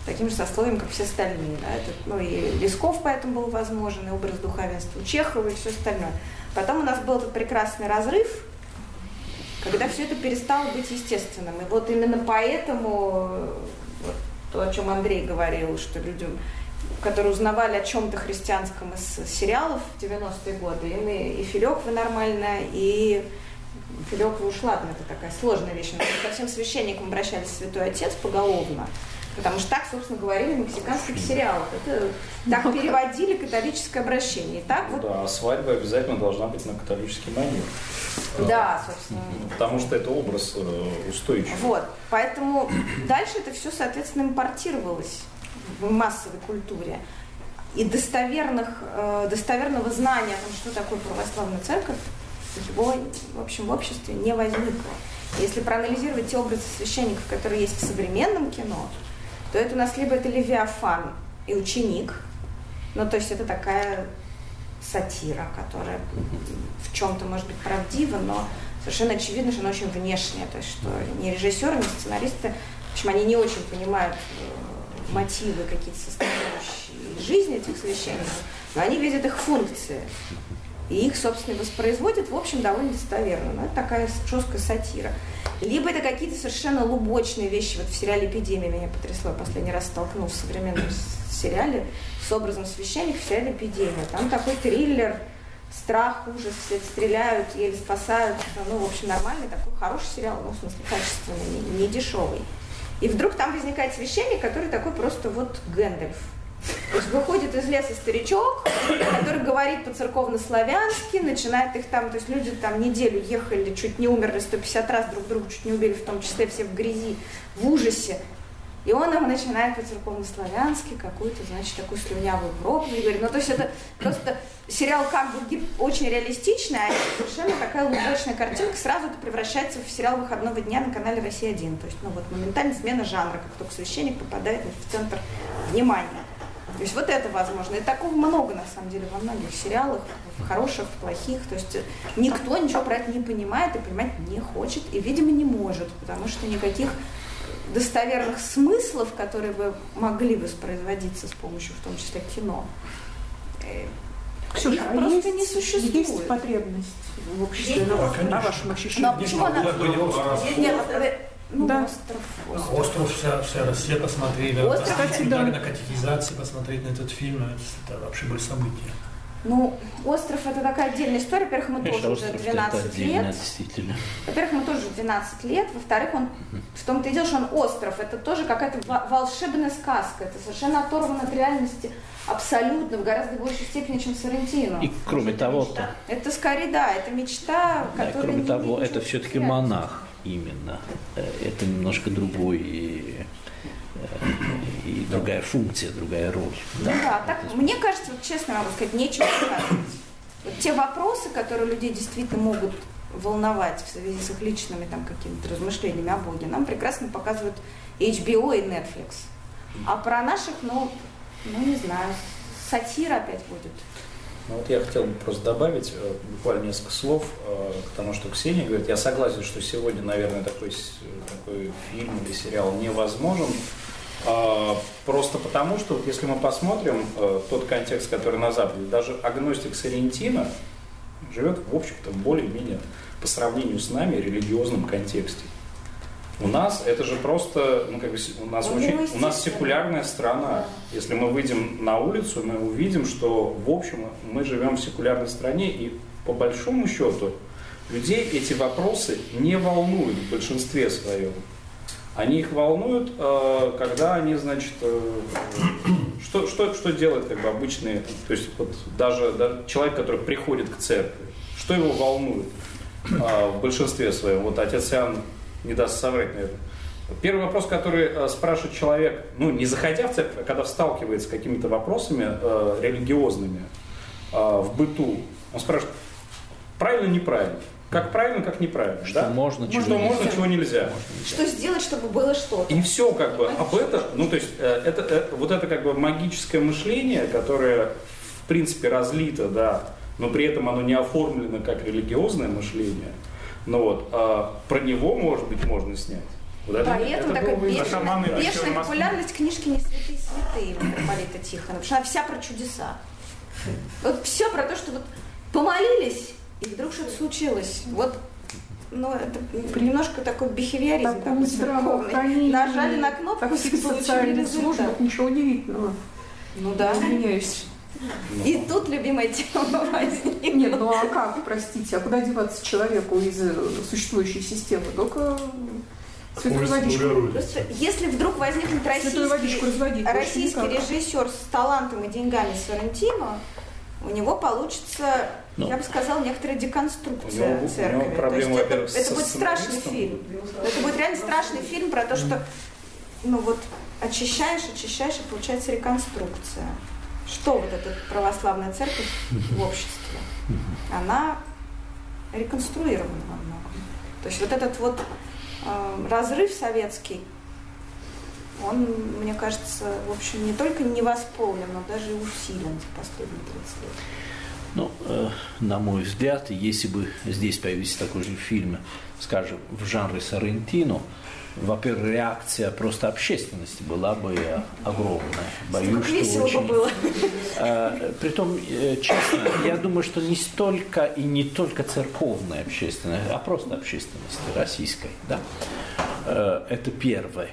таким же сословием, как все остальные. Да? Это, ну, и Лесков поэтому был возможен, и образ духовенства у Чехова, и все остальное. Потом у нас был этот прекрасный разрыв, когда все это перестало быть естественным. И вот именно поэтому вот, то, о чем Андрей говорил, что людям которые узнавали о чем-то христианском из сериалов в 90-е годы, им и, и Филёкова нормально, и Филёкова уж ладно, это такая сложная вещь, но ко всем священникам обращались Святой Отец поголовно, потому что так, собственно, говорили в мексиканских сериалах. Это так переводили католическое обращение. И так вот... Да, свадьба обязательно должна быть на католический манер. Да, собственно. Потому что это образ э, устойчивый. Вот, поэтому дальше это все, соответственно, импортировалось в массовой культуре. И достоверных, э, достоверного знания о том, что такое православная церковь, его, в общем, в обществе не возникло. Если проанализировать те образы священников, которые есть в современном кино, то это у нас либо это Левиафан и ученик, ну, то есть это такая сатира, которая в чем-то может быть правдива, но совершенно очевидно, что она очень внешняя, то есть что ни режиссеры, ни сценаристы, в общем, они не очень понимают э, мотивы какие-то составляющие жизни этих священников, но они видят их функции. И их, собственно, воспроизводят, в общем, довольно достоверно. Но это такая жесткая сатира. Либо это какие-то совершенно лубочные вещи. Вот в сериале «Эпидемия» меня потрясло. Я последний раз столкнулся в современном сериале с образом священника в сериале «Эпидемия». Там такой триллер, страх, ужас, все стреляют, еле спасаются. Ну, в общем, нормальный такой хороший сериал, ну, в смысле, качественный, не, не дешевый. И вдруг там возникает священник, который такой просто вот Гэндальф. То есть выходит из леса старичок, который говорит по-церковно-славянски, начинает их там, то есть люди там неделю ехали, чуть не умерли 150 раз, друг друга чуть не убили, в том числе все в грязи, в ужасе. И он им начинает по-церковно-славянски какую-то, значит, такую слюнявую проповедь. Говорит, ну, то есть это просто сериал как бы очень реалистичный, а совершенно такая лубочная картинка сразу это превращается в сериал выходного дня на канале «Россия-1». То есть, ну, вот моментально смена жанра, как только священник попадает в центр внимания. То есть вот это возможно. И такого много, на самом деле, во многих сериалах, в хороших, в плохих. То есть никто ничего про это не понимает и понимать не хочет, и, видимо, не может, потому что никаких достоверных смыслов, которые бы могли воспроизводиться с помощью, в том числе, кино, э, Ксюша, а просто есть, не существует. Есть потребность в обществе, есть, на, да, на вашем ощущении? Но почему она... Нет, ну, да. остров. Остров, остров вся, вся Россия посмотрели. Остров, кстати, да. на катехизации посмотреть на этот фильм, это вообще было событие. Ну, остров это такая отдельная история. Во-первых, мы Конечно, тоже уже 12 лет. Действительно. Во-первых, мы тоже 12 лет. Во-вторых, он в том-то и дело, что он остров. Это тоже какая-то волшебная сказка. Это совершенно оторвано от реальности абсолютно, в гораздо большей степени, чем Сарантино. И кроме того, это скорее да, это мечта, да, которая. Кроме того, это все-таки монах именно. Э, это немножко другой и, э, и другая функция, другая роль. Да, ну да так, есть... мне кажется, вот честно могу сказать, нечего сказать. Вот те вопросы, которые людей действительно могут волновать в связи с их личными там какими-то размышлениями о Боге, нам прекрасно показывают HBO и Netflix. А про наших, ну, ну не знаю, сатира опять будет. Ну, вот я хотел бы просто добавить э, буквально несколько слов э, к тому, что Ксения говорит. Я согласен, что сегодня, наверное, такой, такой фильм или сериал невозможен. А, просто потому, что вот если мы посмотрим э, тот контекст, который на Западе, даже агностик Сарентино живет, в общем-то, более-менее по сравнению с нами религиозном контексте. У нас это же просто, ну, как бы, у нас, ну, очень, у нас секулярная страна. Да. Если мы выйдем на улицу, мы увидим, что, в общем, мы живем в секулярной стране, и по большому счету людей эти вопросы не волнуют в большинстве своем. Они их волнуют, э, когда они, значит, э, что, что, что делает как бы обычный, то есть вот даже, даже человек, который приходит к церкви, что его волнует э, в большинстве своем? Вот отец Иоанн не даст соврать, наверное. Первый вопрос, который э, спрашивает человек, ну, не заходя в церковь, а когда сталкивается с какими-то вопросами э, религиозными э, в быту, он спрашивает, правильно, неправильно? Как правильно, как неправильно. Что да? можно, чего что можно, чего нельзя. Что сделать, чтобы было что-то. И все как бы об этом, ну то есть э, это, это, вот это как бы магическое мышление, которое в принципе разлито, да, но при этом оно не оформлено как религиозное мышление – ну вот, а про него, может быть, можно снять. Вот это, Поэтому это такая бешеная, бешеная популярность книжки «Не святые святые» митрополита Тихона, потому что она вся про чудеса. Вот все про то, что вот помолились, и вдруг что-то случилось. Вот ну, это немножко такой бихевиоризм такой церковный. Нажали на кнопку, и получили результат. Ничего удивительного. Ну да. Извиняюсь. И тут любимая тема возникла. Нет, ну а как, простите, а куда деваться человеку из э, существующей системы? Только Святой водичку. Просто если вдруг возникнет российский, российский режиссер с талантом и деньгами Сарантино, у него получится, ну, я бы сказала, некоторая деконструкция него, церкви. То есть это, это будет страшный фильм. Это будет реально страшный фильм про то, что ну вот очищаешь, очищаешь, и получается реконструкция что вот эта православная церковь в обществе? Она реконструирована во многом. То есть вот этот вот э, разрыв советский, он, мне кажется, в общем, не только не восполнен, но даже и усилен за последние 30 лет. Ну, э, на мой взгляд, если бы здесь появился такой же фильм, скажем, в жанре Сарентино, во-первых, реакция просто общественности была бы огромная. Боюсь, что очень... бы было. А, притом, э, честно, я думаю, что не столько и не только церковная общественность, а просто общественность российской. Да? А, это первое.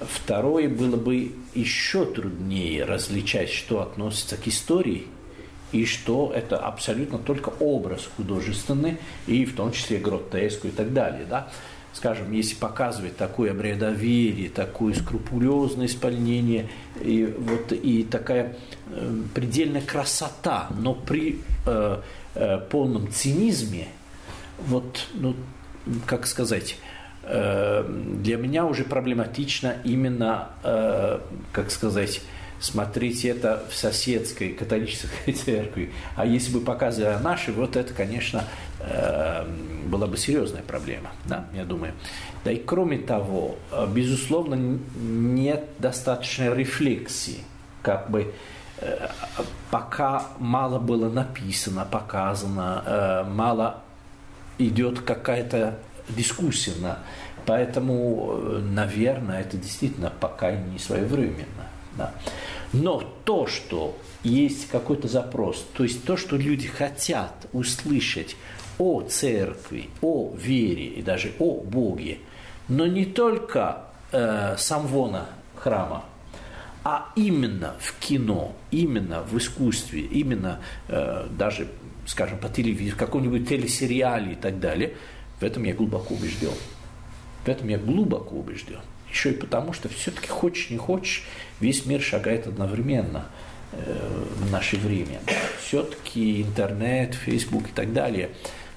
Второе, было бы еще труднее различать, что относится к истории и что это абсолютно только образ художественный, и в том числе гротеску и так далее. Да? Скажем, если показывать такое бредоверие, такое скрупулезное исполнение, и, вот, и такая э, предельная красота, но при э, э, полном цинизме, вот, ну, как сказать, э, для меня уже проблематично именно, э, как сказать, смотреть это в соседской католической церкви. А если бы показывали наши, вот это, конечно, э, была бы серьезная проблема, да, я думаю. Да и кроме того, э, безусловно, нет достаточной рефлексии, как бы э, пока мало было написано, показано, мало идет какая-то дискуссия Поэтому, наверное, это действительно пока не своевременно. Да. Но то, что есть какой-то запрос, то есть то, что люди хотят услышать о церкви, о вере и даже о Боге, но не только э, самвона храма, а именно в кино, именно в искусстве, именно э, даже, скажем, по телевизору, в каком-нибудь телесериале и так далее, в этом я глубоко убежден. В этом я глубоко убежден. Еще и потому, что все-таки хочешь, не хочешь, весь мир шагает одновременно э, в наше время. Все-таки интернет, Facebook и так далее.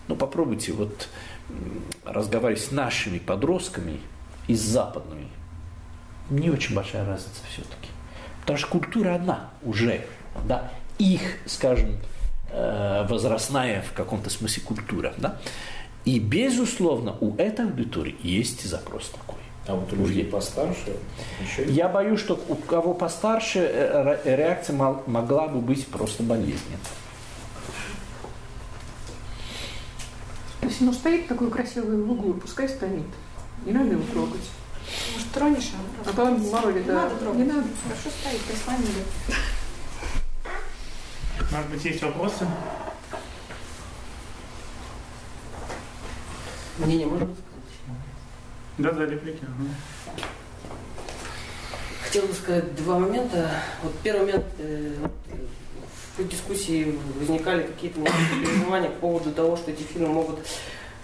Но попробуйте вот разговаривать с нашими подростками и с западными. Не очень большая разница все-таки. Потому что культура одна уже. Да? Их, скажем, э, возрастная в каком-то смысле культура. Да? И, безусловно, у этой аудитории есть запрос такой. А вот у людей постарше еще... Я боюсь, что у кого постарше э, э, реакция могла бы быть просто болезненной. Если ну стоит такой красивый в углу, пускай стоит. Не надо его трогать. Может, тронешь, а потом мало ли, да. Не надо трогать. Не надо. Хорошо стоит, прислонили. Может быть, есть вопросы? Мнение можно сказать? Да, да, реплики. Хотел бы сказать два момента. Вот первый момент, э, в дискуссии возникали какие-то переживания по поводу того, что эти фильмы могут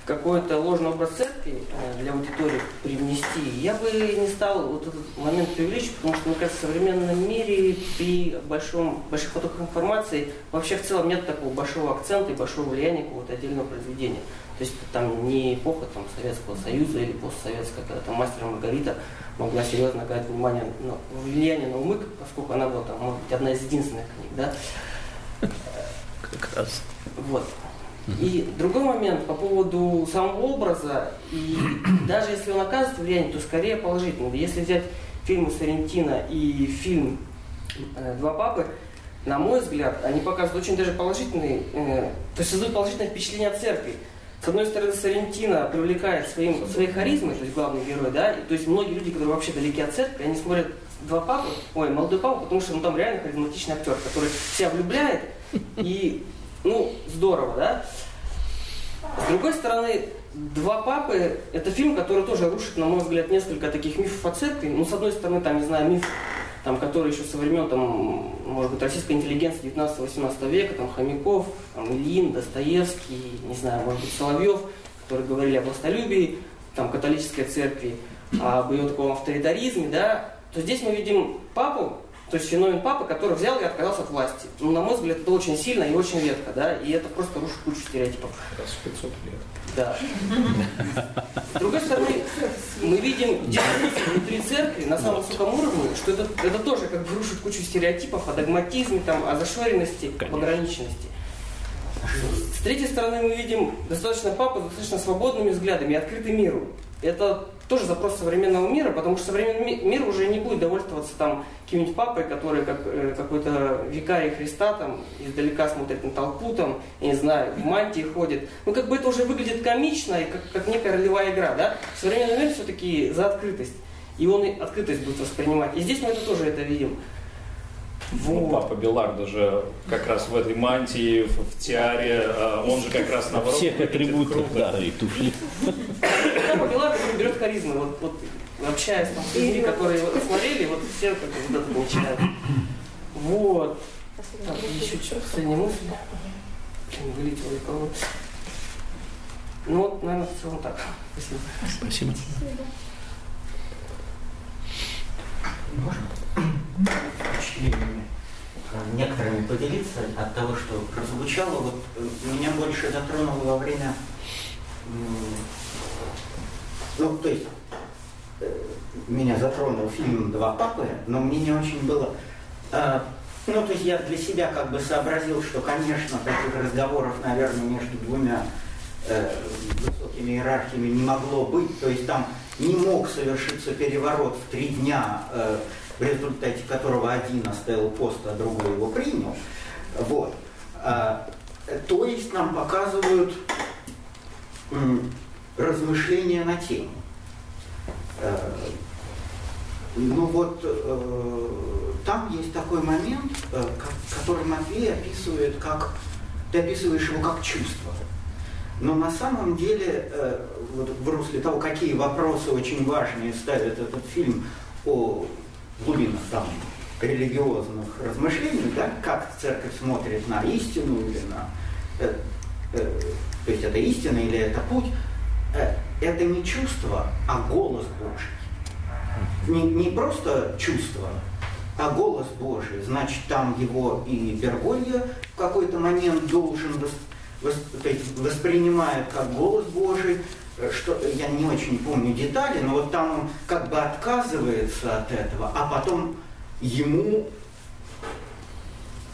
какой-то ложный образ церкви э, для аудитории привнести, я бы не стал вот этот момент преувеличивать, потому что, мне кажется, в современном мире при большом, больших потоках информации вообще в целом нет такого большого акцента и большого влияния какого-то отдельного произведения. То есть там не эпоха там, Советского Союза или постсоветская, когда там мастер Маргарита могла серьезно оказать внимание на влияние на умы, поскольку она была там, может быть, одна из единственных книг, да? Как раз. Вот. И другой момент по поводу самого образа, и даже если он оказывает влияние, то скорее положительное. Если взять фильмы Сарентина и фильм э, «Два папы», на мой взгляд, они показывают очень даже положительный, э, то есть создают положительное впечатление о церкви. С одной стороны, Сарентина привлекает своим, своей харизмой, то есть главный герой, да, и, то есть многие люди, которые вообще далеки от церкви, они смотрят два папы, ой, молодой папа, потому что он там реально харизматичный актер, который себя влюбляет, и, ну, здорово, да. С другой стороны, «Два папы» — это фильм, который тоже рушит, на мой взгляд, несколько таких мифов о церкви. Ну, с одной стороны, там, не знаю, миф там, который еще со времен, там, может быть, российской интеллигенции 19-18 века, там, Хомяков, там, Ильин, Достоевский, не знаю, может быть, Соловьев, которые говорили о властолюбии, там, католической церкви, об ее таком авторитаризме, да, то здесь мы видим папу, то есть феномен папы, который взял и отказался от власти. Ну, на мой взгляд, это очень сильно и очень редко, да, и это просто рушит кучу стереотипов. Раз в 500 лет. Да. С другой стороны, мы видим дискуссию внутри церкви на самом высоком уровне, что это, это тоже как бы рушит кучу стереотипов о догматизме, там, о зашоренности, Конечно. пограничности. С третьей стороны, мы видим достаточно папу с достаточно свободными взглядами, открытый миру. Это тоже запрос современного мира, потому что современный мир уже не будет довольствоваться там каким-нибудь папой, который как э, какой-то викарий Христа там издалека смотрит на толпу, там, я не знаю, в мантии ходит. Ну, как бы это уже выглядит комично и как, как некая ролевая игра, да? Современный мир все-таки за открытость. И он и открытость будет воспринимать. И здесь мы это тоже это видим. Ну, папа Беларда же как раз в этой мантии, в, в тиаре, э, он же как раз наоборот Всех атрибутов, да, и туфли. Папа Беларда берет харизму. Вот, вот общаясь там с людьми, которые его смотрели, вот все как бы вот это получают. Вот. Так, еще что, последняя мысль. Блин, Вылетела головы. Ну вот, наверное, в целом так. Спасибо. Спасибо. Впечатлениями э, некоторыми поделиться от того, что прозвучало. Вот э, меня больше затронуло во время, ну, то есть, э, меня затронул фильм «Два папы», но мне не очень было... Ну, то есть я для себя как бы сообразил, что, конечно, таких разговоров, наверное, между двумя высокими иерархиями не могло быть. То есть там не мог совершиться переворот в три дня, э, в результате которого один оставил пост, а другой его принял. Вот. А, то есть нам показывают размышления на тему. Э, ну вот э, там есть такой момент, э, ко- который Матвей описывает как, ты описываешь его как чувство. Но на самом деле, э, вот в русле того, какие вопросы очень важные ставит этот фильм о глубинах там религиозных размышлений, да, как церковь смотрит на истину или на... э, э, то есть это истина или это путь, это не чувство, а голос Божий. Не, не просто чувство, а голос Божий. Значит, там его и Берголья в какой-то момент должен воспринимает как голос Божий, э, что я не очень помню детали, но вот там он как бы отказывается от этого, а потом ему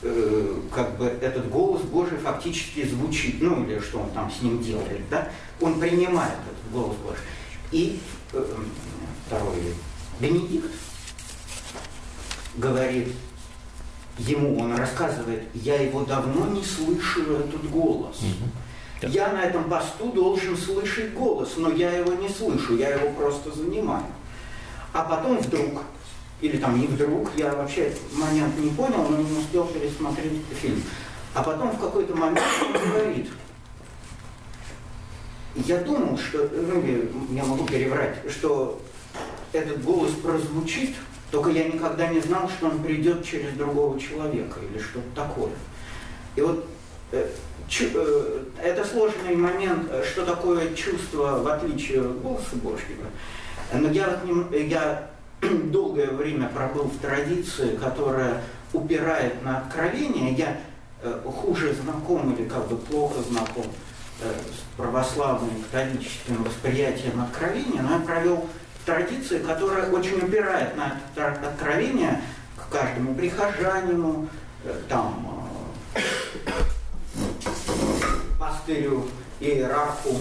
э, как бы этот голос Божий фактически звучит, ну или что он там с ним делает, да, он принимает этот голос Божий. И э, второй Бенедикт говорит ему, он рассказывает, я его давно не слышу, этот голос. Да. Я на этом посту должен слышать голос, но я его не слышу, я его просто занимаю. А потом вдруг, или там не вдруг, я вообще момент не понял, но не успел пересмотреть фильм. А потом в какой-то момент он говорит, я думал, что, ну, я могу переврать, что этот голос прозвучит, только я никогда не знал, что он придет через другого человека или что-то такое. И вот э, э, это сложный момент, э, что такое чувство в отличие от голоса Божьего. Но я, вот не- я долгое время пробыл в традиции, которая упирает на откровение. Я хуже знаком или как бы плохо знаком с православным католическим восприятием откровения, но я провел традиции, которая очень упирает на это откровение к каждому прихожанину, э, там, э, пастырю, иерарху.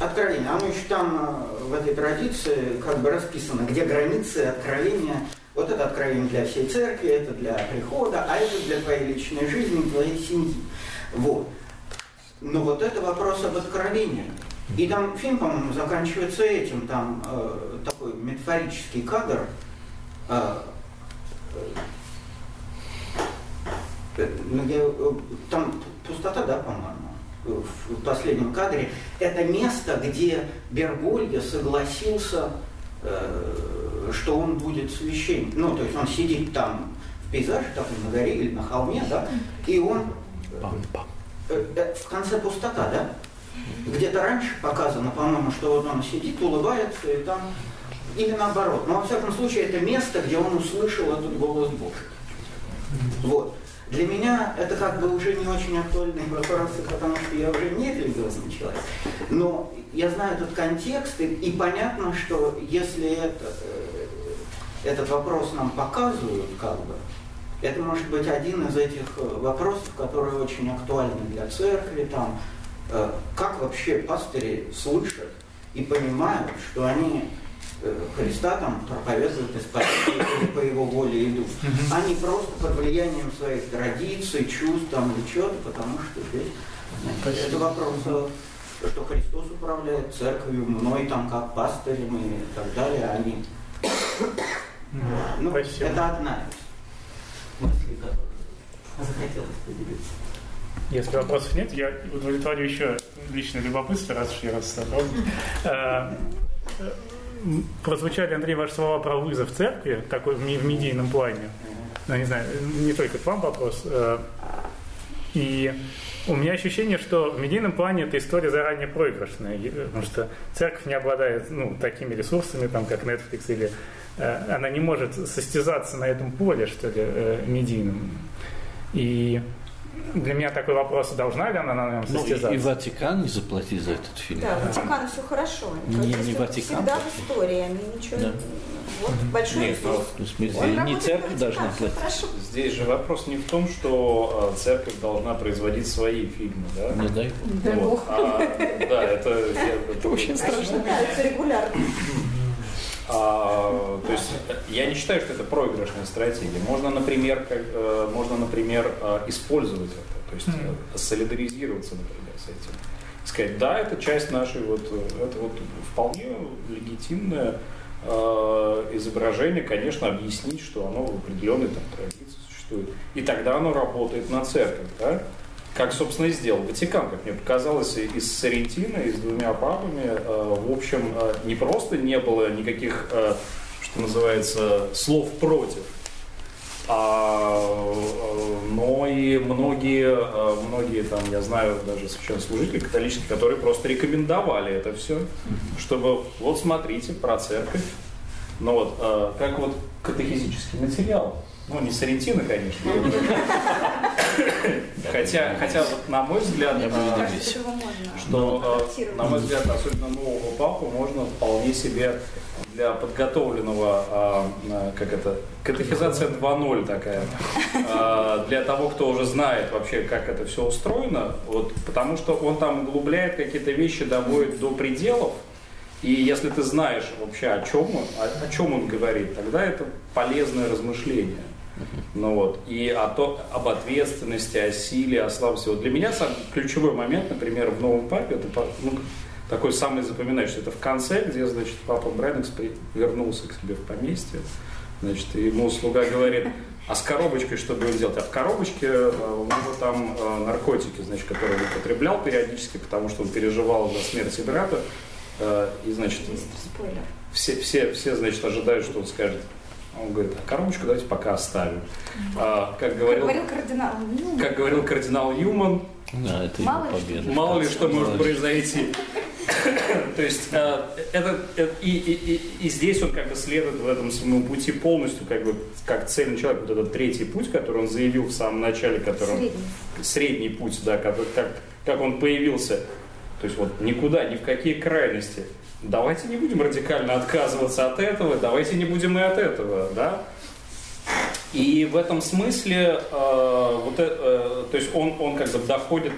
Откровение, оно еще там э, в этой традиции как бы расписано, где границы откровения. Вот это откровение для всей церкви, это для прихода, а это для твоей личной жизни, твоей семьи. Вот. Но вот это вопрос об откровении. И там фильм, по-моему, заканчивается этим, там э, такой метафорический кадр. э, э, ну, э, там пустота, да, по-моему, в последнем кадре. Это место, где Берголья согласился, э, что он будет священником. Ну, то есть он сидит там в пейзаже, такой на горе или на холме, да, и он. Э, э, в конце пустота, да? Где-то раньше показано, по-моему, что вот он сидит, улыбается, и там... Или наоборот. Но, во всяком случае, это место, где он услышал этот голос Божий. Вот. Для меня это как бы уже не очень актуальные вопросы, потому что я уже не религиозный человек. Но я знаю этот контекст, и, и понятно, что если это, э, этот вопрос нам показывают, как бы, это может быть один из этих э, вопросов, которые очень актуальны для церкви. Там, как вообще пастыри слышат и понимают, что они э, Христа там проповедуют и спасение или по его воле идут. Они просто под влиянием своих традиций, чувств там или чего-то, потому что здесь значит, это вопрос, что Христос управляет церковью, мной там как пастырем и так далее, они. Ну, Спасибо. это одна из мыслей, которую захотелось поделиться. Если вопросов нет, я удовлетворю еще личное любопытство, раз уж я собрал. Э, э, Прозвучали, Андрей, ваши слова про вызов церкви, такой в медийном плане. Ну, не знаю, не только к вам вопрос. Э, И у меня ощущение, что в медийном плане эта история заранее проигрышная, потому что церковь не обладает ну, такими ресурсами, там, как Netflix, или она не может состязаться на этом поле, что ли, э, медийном. И для меня такой вопрос, должна ли она на нем Ну, и, состязаться? и Ватикан не заплатит за этот фильм. Да, Ватикану все хорошо. Не- не это Ватикан Всегда платит. в истории, они ничего... Да. Вот большой Нет, ну. Ну, в смысле, не церковь на должна Ватикан, платить. Хорошо. Здесь же вопрос не в том, что э, церковь должна производить свои фильмы, да? Не дай бог. Дай Вот. бог. А, да, это, я- это очень страшно. пытаются регулярно. А, то есть я не считаю, что это проигрышная стратегия. Можно, например, как, э, можно, например, э, использовать это, то есть э, солидаризироваться, например, с этим. Сказать, да, это часть нашей вот, это вот вполне легитимное э, изображение, конечно, объяснить, что оно в определенной там, традиции существует. И тогда оно работает на церковь, да? Как, собственно, и сделал Ватикан, как мне показалось, и с Сарентино, и с двумя папами. э, В общем, э, не просто не было никаких, э, что называется, слов против, а, но и многие, многие там, я знаю, даже священнослужители католические, которые просто рекомендовали это все, чтобы вот смотрите про церковь, ну вот, как вот катехизический материал. Ну, не Сарентино, конечно. Хотя, хотя вот, на мой взгляд, можно что, адаптировать. на мой взгляд, особенно нового папу можно вполне себе для подготовленного, а, а, как это, катехизация 2.0 такая, а, для того, кто уже знает вообще, как это все устроено, вот, потому что он там углубляет какие-то вещи, доводит до пределов, и если ты знаешь вообще, о чем он, о, о чем он говорит, тогда это полезное размышление. Ну вот, и о то, об ответственности, о силе, о слабости. Вот для меня сам ключевой момент, например, в новом папе, это ну, такой самый запоминающийся. Это в конце, где, значит, папа Брэнекс при- вернулся к себе в поместье. Значит, и ему слуга говорит, а с коробочкой что будем делать? А в коробочке э, у него там э, наркотики, значит, которые он употреблял периодически, потому что он переживал за смерть брата. Э, И, значит, все, все, все, значит, ожидают, что он скажет. А Он говорит, а коробочку давайте пока оставим. А, как, Как говорил, говорил кардинал, ну, как говорил кардинал Юман, Да, это Мало его ли что. победа. мало ли что может произойти. То есть э, это, это- и, и, и, и здесь он как бы следует в этом своем пути полностью, как бы как цельный человек, вот этот третий путь, который он заявил в самом начале, который он- средний. средний путь, да, как, как, как он появился. То есть вот никуда, ни в какие крайности. Давайте не будем радикально отказываться от этого, давайте не будем и от этого, да. И в этом смысле, э, вот, э, э, то есть он, он как бы доходит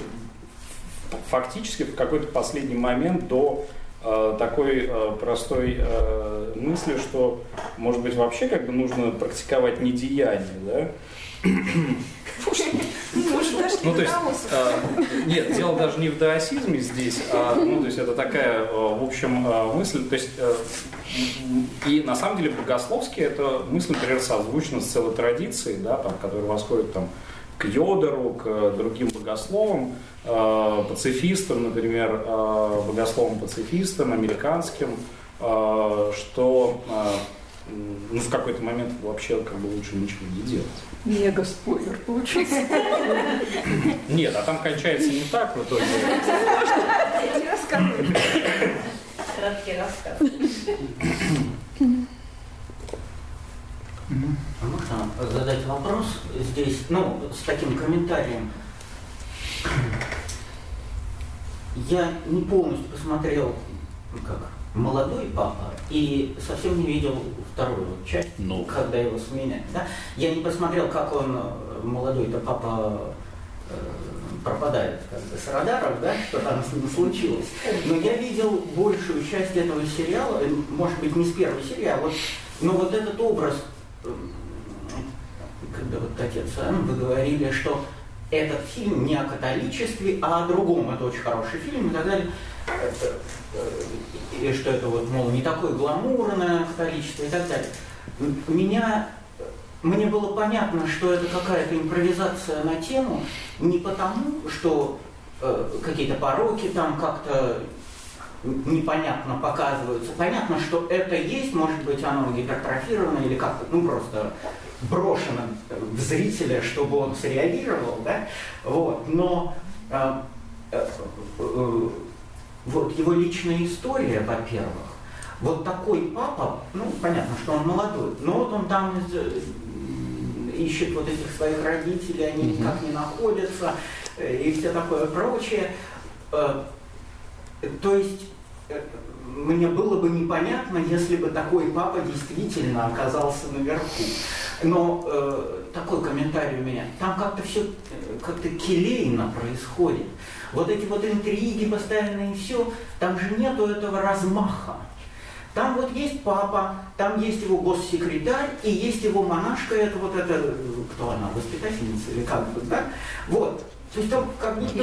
фактически в какой-то последний момент до э, такой э, простой э, мысли, что, может быть, вообще как бы нужно практиковать недеяние, да? Ну, то есть, э, нет, дело даже не в даосизме здесь, а, ну, то есть это такая, э, в общем, э, мысль, то есть, э, и на самом деле богословски эта мысль, например, созвучна с целой традицией, да, там, которая восходит там, к Йодору, к другим богословам, э, пацифистам, например, э, богословам-пацифистам, американским, э, что э, ну, в какой-то момент вообще как бы лучше ничего не делать. Мега спойлер получился. Нет, а там кончается не так в итоге. Не рассказывай. Краткий рассказ. А можно задать вопрос здесь, ну, с таким комментарием? Я не полностью посмотрел, как, молодой папа, и совсем не видел вторую часть, Ну. когда его сменяют. Да? Я не посмотрел, как он, э, молодой-то папа, э, пропадает как бы, с радаров, да, что там с ним случилось. Но я видел большую часть этого сериала, э, может быть, не с первой серии, а вот, но вот этот образ, э, когда вот отец Анна, вы говорили, что этот фильм не о католичестве, а о другом, это очень хороший фильм и так далее, и что это вот, мол, не такое гламурное католичество и так далее. Меня мне было понятно, что это какая-то импровизация на тему, не потому, что э, какие-то пороки там как-то непонятно показываются. Понятно, что это есть, может быть, оно гипертрофировано или как-то, ну, просто брошено в зрителя, чтобы он среагировал, да, вот, но э, э, э, вот его личная история, во-первых, вот такой папа, ну, понятно, что он молодой, но вот он там ищет вот этих своих родителей, они mm-hmm. никак не находятся, э, и все такое прочее. Э, то есть э, мне было бы непонятно, если бы такой папа действительно оказался наверху. Но э, такой комментарий у меня. Там как-то все как-то келейно происходит. Вот эти вот интриги постоянные и все, там же нету этого размаха. Там вот есть папа, там есть его госсекретарь, и есть его монашка, это вот это, кто она, воспитательница или как бы, да? Вот. То есть там как будто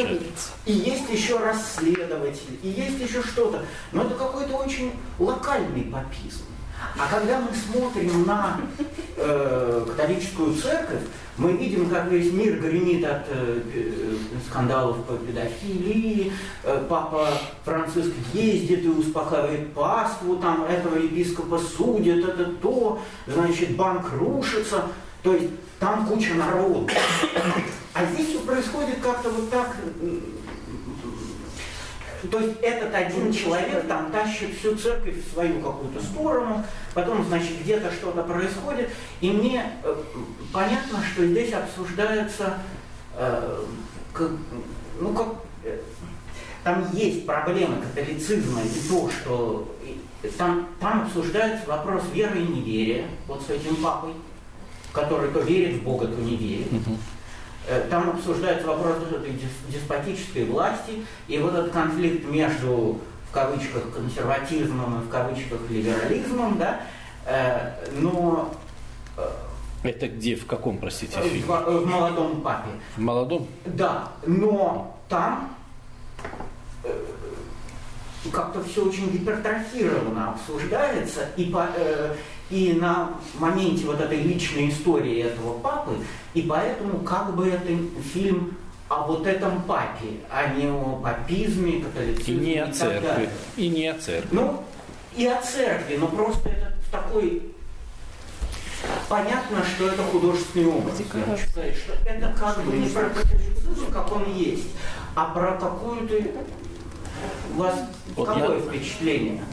и есть еще расследователь, и есть еще что-то. Но это какой-то очень локальный папизм. А когда мы смотрим на э, католическую церковь, мы видим, как весь мир гремит от э, э, скандалов по педофилии, э, папа Франциск ездит и успокаивает паству, там этого епископа судят, это то, значит, банк рушится, то есть там куча народу. А здесь все происходит как-то вот так то есть этот один человек там тащит всю церковь в свою какую-то сторону, потом, значит, где-то что-то происходит, и мне э, понятно, что здесь обсуждается, э, как, ну как, э, там есть проблемы католицизма и то, что там, там обсуждается вопрос веры и неверия, вот с этим папой, который то верит в Бога, то не верит. Э, там обсуждается вопрос этой деспотической власти, и вот этот конфликт между, в кавычках, консерватизмом и в кавычках либерализмом, да, э, но... Э, Это где, в каком, простите, фильме? В, в «Молодом папе». В «Молодом»? Да, но там как-то все очень гипертрофированно обсуждается, и, по, э, и на моменте вот этой личной истории этого папы, и поэтому как бы это фильм о вот этом папе, а не о папизме, католицизме и не о церкви. И не о церкви. Ну, и о церкви, но просто это такой понятно, что это художественный образ. Я сказать, что это как бы не про католицизм, как он есть, а про какую-то у вас вот какое я... впечатление?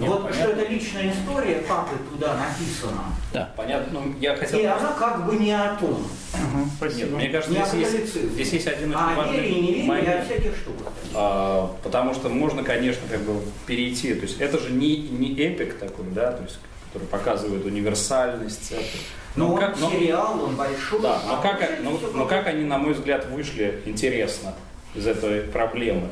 Нет, вот понятно. что это личная история папы туда написана. Да, понятно. Ну, я хотел... И она как бы не о том. Угу, спасибо. Нет, мне кажется, здесь есть, здесь есть один очень а важный вере, не вере, момент. всяких штуках. А, потому что можно, конечно, как бы перейти. То есть это же не, не эпик такой, да, то есть который показывает универсальность. Но, но как, но, сериал, он большой. Да, но, а как, но, но как они, на мой взгляд, вышли интересно из этой проблемы?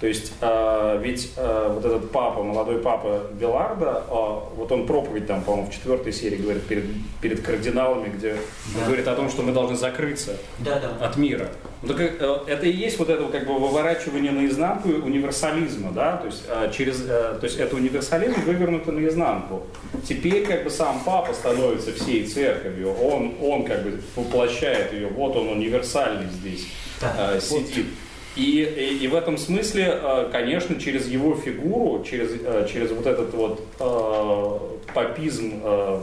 То есть э, ведь э, вот этот папа, молодой папа Беларда, э, вот он проповедь там, по-моему, в четвертой серии говорит перед, перед кардиналами, где да. говорит о том, что мы должны закрыться да, да. от мира. Ну, так, э, это и есть вот это как бы выворачивание наизнанку универсализма, да, то есть, э, через, э, то есть это универсализм вывернутый наизнанку. Теперь как бы сам папа становится всей церковью, он, он как бы воплощает ее, вот он универсальный здесь э, сидит. И, и, и в этом смысле, э, конечно, через его фигуру, через, э, через вот этот вот э, папизм э,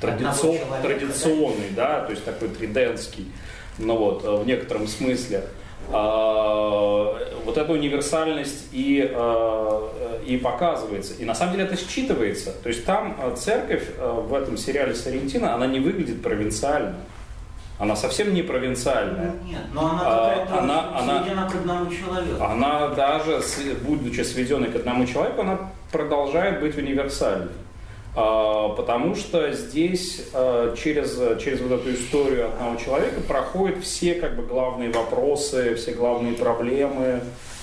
традицион, традиционный, да, то есть такой триденский, ну вот, в некотором смысле, вот эта универсальность и, и показывается. И на самом деле это считывается. То есть там церковь в этом сериале Сарентина, она не выглядит провинциально. Она совсем не провинциальная. Ну, нет, но она а, она, она, сведена к одному человеку. Она даже, будучи сведенной к одному человеку, она продолжает быть универсальной. А, потому что здесь а, через, через вот эту историю одного человека проходят все как бы главные вопросы, все главные проблемы.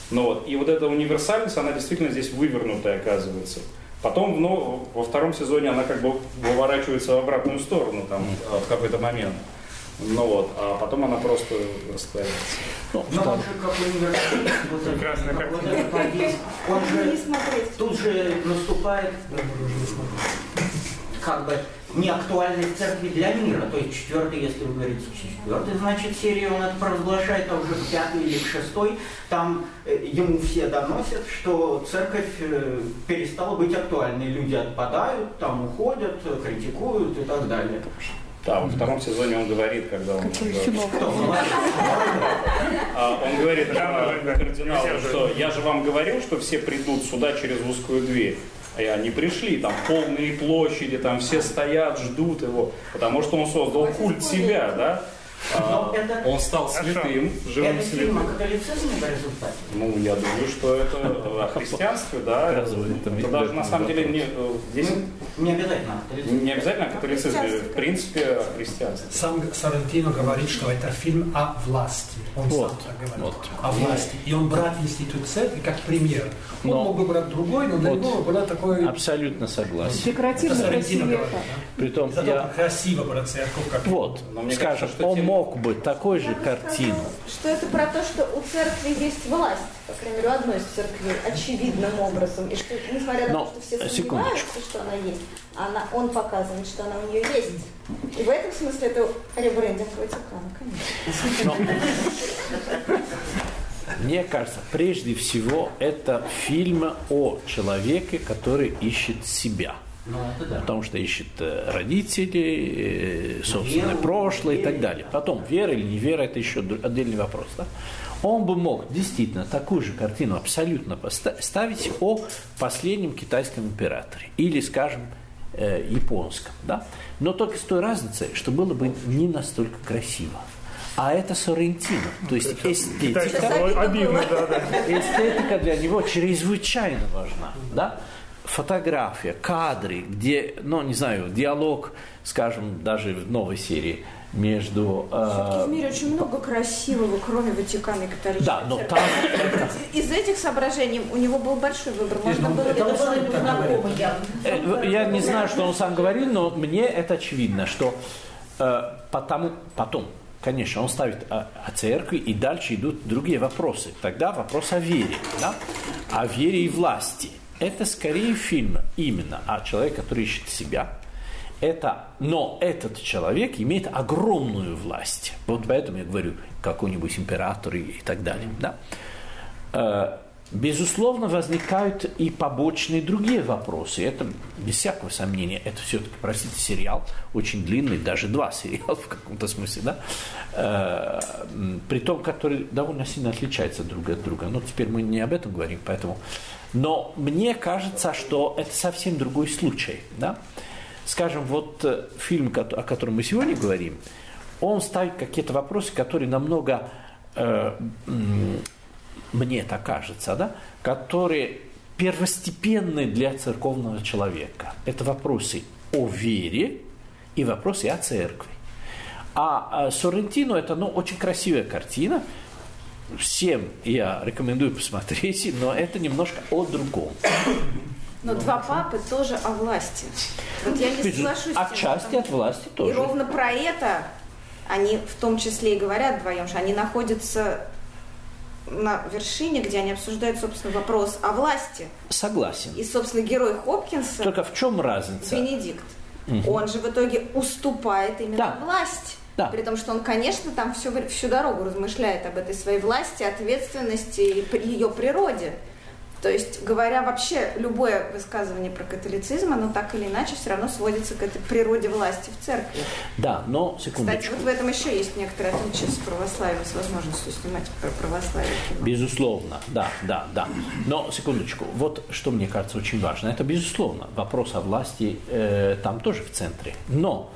Ну, вот. И вот эта универсальность, она действительно здесь вывернутая оказывается. Потом ну, во втором сезоне она как бы выворачивается в обратную сторону там, в какой-то момент. Ну вот, а потом она просто растворяется. Ну, Но он же как университет, вот Прекрасная как вот этот подъезд, он Не же смотреть. тут же наступает как бы неактуальность церкви для мира. То есть четвертый, если вы говорите четвертый, значит серию он это провозглашает, а уже к пятой или к шестой, там э, ему все доносят, что церковь э, перестала быть актуальной. Люди отпадают, там уходят, критикуют и так далее. Да, во втором сезоне он говорит, когда он... Какой а, он говорит кардиналу, что я же вам говорил, что все придут сюда через узкую дверь. А они пришли, там полные площади, там все стоят, ждут его, потому что он создал культ себя, да? А, это- он стал святым, живым Это фильм о святым. католицизме в результате? Ну, я думаю, что это о христианстве, да. Это даже на самом деле не, э, здесь Ну, не обязательно не обязательно о католицизме, в принципе, о христианстве. Сам Сарантино говорит, что это фильм о власти. Он Вот, сам так говорит. вот. О власти. И он брал институт церкви как пример. Он Но- мог бы брать другой, но для Вот. него было такое... Абсолютно согласен. Это Декоративно Сарантино красивее. говорит. да. Притом Зато я... красиво про церковь, как Вот, Но мне скажем, кажется, что он мог бы такой же картину. Что это про то, что у церкви есть власть, по крайней мере, у одной из церквей, очевидным образом. И что, несмотря на Но, то, что все сомневаются, секундочку. что она есть, она, он показывает, что она у нее есть. И в этом смысле это ребрендинг Ватикана, конечно. Мне кажется, прежде всего, это фильм о человеке, который ищет себя. Ну, да. Потому что ищет э, родителей, э, собственное Веру, прошлое и так веру. далее. Потом, вера или не вера, это еще отдельный вопрос. Да? Он бы мог действительно такую же картину абсолютно поставить о последнем китайском императоре. Или, скажем, э, японском. Да? Но только с той разницей, что было бы не настолько красиво. А это Соррентино. То есть эстетика. Обидно, да, да. Эстетика для него чрезвычайно важна. Да? Фотография, кадры, где, ну, не знаю, диалог, скажем, даже в новой серии между... э, В мире очень много красивого, кроме Ватикана и католической да, но там... Из этих соображений у него был большой выбор. Можно было это знакомо. Э, Я не знаю, что он сам говорил, но мне это очевидно, что э, потому, потом, конечно, он ставит о, о церкви, и дальше идут другие вопросы. Тогда вопрос о вере, да? о вере и власти. Это скорее фильм именно о человеке, который ищет себя. Это, но этот человек имеет огромную власть. Вот поэтому я говорю, какой-нибудь император и, и так далее. Да? Э, Безусловно, возникают и побочные другие вопросы. Это, без всякого сомнения, это все-таки, простите, сериал очень длинный, даже два сериала в каком-то смысле, да? Э, при том, который довольно сильно отличается друг от друга. Но теперь мы не об этом говорим, поэтому... Но мне кажется, что это совсем другой случай, да? Скажем, вот э, фильм, о котором мы сегодня говорим, он ставит какие-то вопросы, которые намного э, мне так кажется, да, которые первостепенны для церковного человека. Это вопросы о вере и вопросы о церкви. А, а Соррентино это ну, очень красивая картина. Всем я рекомендую посмотреть, но это немножко о другом. Но два папы тоже о власти. Вот я не соглашусь. Отчасти что- от власти И тоже. ровно про это они в том числе и говорят вдвоем, что они находятся на вершине, где они обсуждают, собственно, вопрос о власти. Согласен. И, собственно, герой Хопкинса, Только в чем разница? Бенедикт, он же в итоге уступает именно Да. власть. Да. При том, что он, конечно, там всю, всю дорогу размышляет об этой своей власти, ответственности и ее природе. То есть, говоря вообще, любое высказывание про католицизм, оно так или иначе все равно сводится к этой природе власти в церкви. Да, но Кстати, секундочку. вот в этом еще есть некоторое отличие с православием, с возможностью снимать про православие кино. Безусловно, да, да, да. Но секундочку, вот что мне кажется очень важно, это безусловно вопрос о власти э, там тоже в центре. Но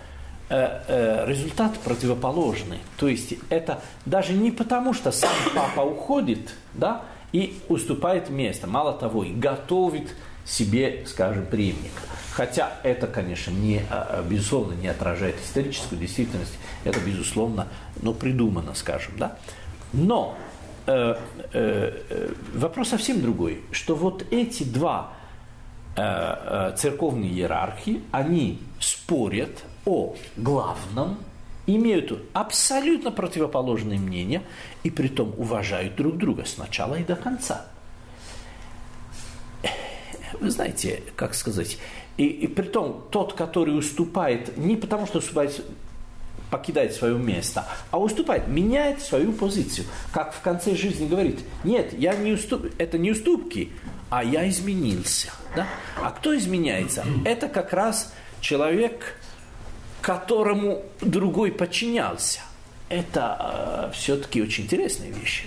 результат противоположный. То есть это даже не потому, что сам папа уходит, да, и уступает место. Мало того, и готовит себе, скажем, преемника. Хотя это, конечно, не, а, безусловно, не отражает историческую действительность, это, безусловно, ну, придумано, скажем, да. Но э, э, вопрос совсем другой, что вот эти два э, э церковные иерархии, они спорят о главном, имеют абсолютно противоположные мнения и при том уважают друг друга с начала и до конца. Вы знаете, как сказать, и, и при том тот, который уступает, не потому что уступает, покидает свое место, а уступает, меняет свою позицию. Как в конце жизни говорит, нет, я не уступ, это не уступки, а я изменился. Да? А кто изменяется? Это как раз человек, которому другой подчинялся. Это э, все-таки очень интересная вещь.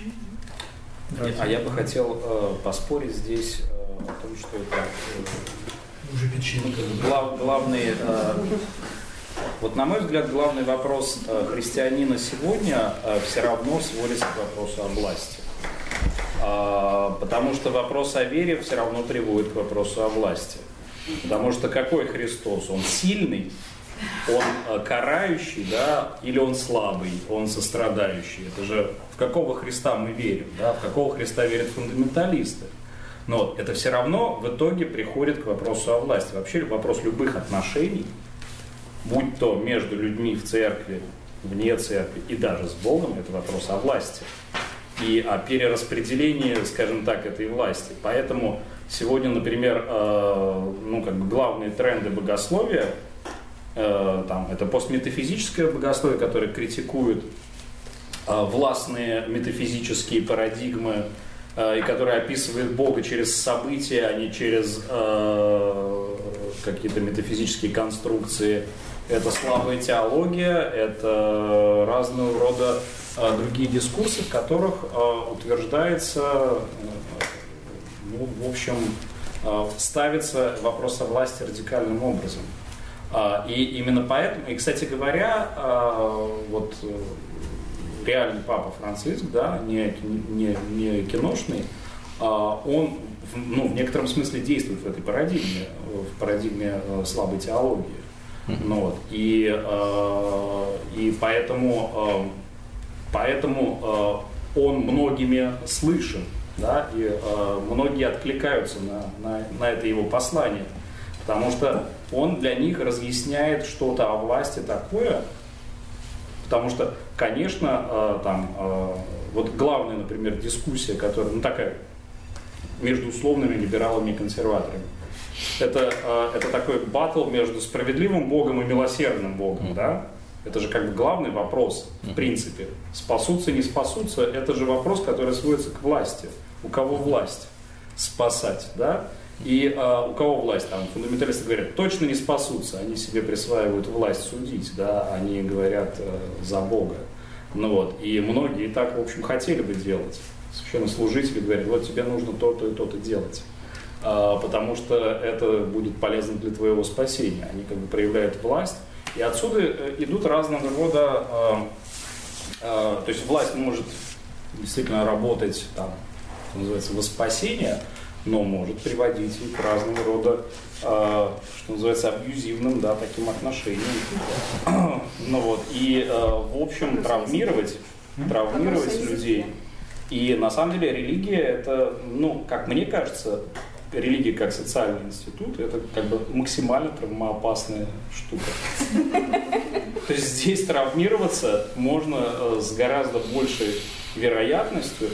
А я бы хотел э, поспорить здесь э, о том, что это э, уже печенька. Глав, главный, э, вот на мой взгляд, главный вопрос э, христианина сегодня э, все равно сводится к вопросу о власти. Э, потому что вопрос о вере все равно приводит к вопросу о власти. Потому что какой Христос? Он сильный, он э, карающий, да, или он слабый, он сострадающий. Это же в какого Христа мы верим, да, в какого Христа верят фундаменталисты. Но это все равно в итоге приходит к вопросу о власти. Вообще вопрос любых отношений, будь то между людьми в церкви, вне церкви и даже с Богом, это вопрос о власти. И о перераспределении, скажем так, этой власти. Поэтому сегодня, например, э, ну, как бы главные тренды богословия там, это постметафизическое богословие, которое критикует э, властные метафизические парадигмы э, и которое описывает Бога через события, а не через какие-то метафизические конструкции. Это слабая теология, это разного рода другие дискурсы, в которых утверждается, ну, в общем, ставится вопрос о власти радикальным образом. А, и именно поэтому, и, кстати говоря, а, вот э, реальный папа Франциск, да, не, не, не киношный, а, он ну, в некотором смысле действует в этой парадигме, в парадигме э, слабой теологии. Ну, вот, и, и поэтому, поэтому он многими слышен, да, и многие откликаются на, на, на это его послание. Потому что он для них разъясняет что-то о власти такое, потому что, конечно, э, там, э, вот главная, например, дискуссия, которая, ну такая, между условными либералами и консерваторами, это, э, это такой батл между справедливым Богом и милосердным Богом, да? Это же как бы главный вопрос, в принципе. Спасутся, не спасутся, это же вопрос, который сводится к власти. У кого власть спасать, да? И э, у кого власть? Там фундаменталисты говорят, точно не спасутся, они себе присваивают власть судить, да, они говорят э, за Бога. Ну вот, и многие так, в общем, хотели бы делать. Священнослужители говорят, вот тебе нужно то-то и то-то делать, э, потому что это будет полезно для твоего спасения. Они как бы проявляют власть, и отсюда э, идут разного рода, э, э, то есть власть может действительно работать, там, что называется, во спасение, но может приводить и к разного рода, э, что называется, абьюзивным, да, таким отношениям. ну вот, и, э, в общем, травмировать, травмировать людей. И на самом деле религия это, ну, как мне кажется, религия как социальный институт, это как бы максимально травмоопасная штука. То есть здесь травмироваться можно э, с гораздо большей вероятностью,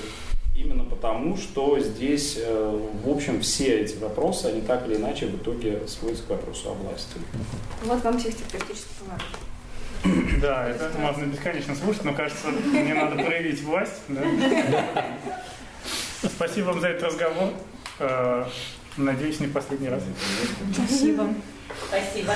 Именно потому, что здесь, э, в общем, все эти вопросы, они так или иначе в итоге сводятся к вопросу о власти. Вот вам психотерапевтический поворот. Да, это можно бесконечно слушать, но кажется, мне надо проявить власть. Да? Спасибо вам за этот разговор. Э, надеюсь, не последний раз. Спасибо. Спасибо.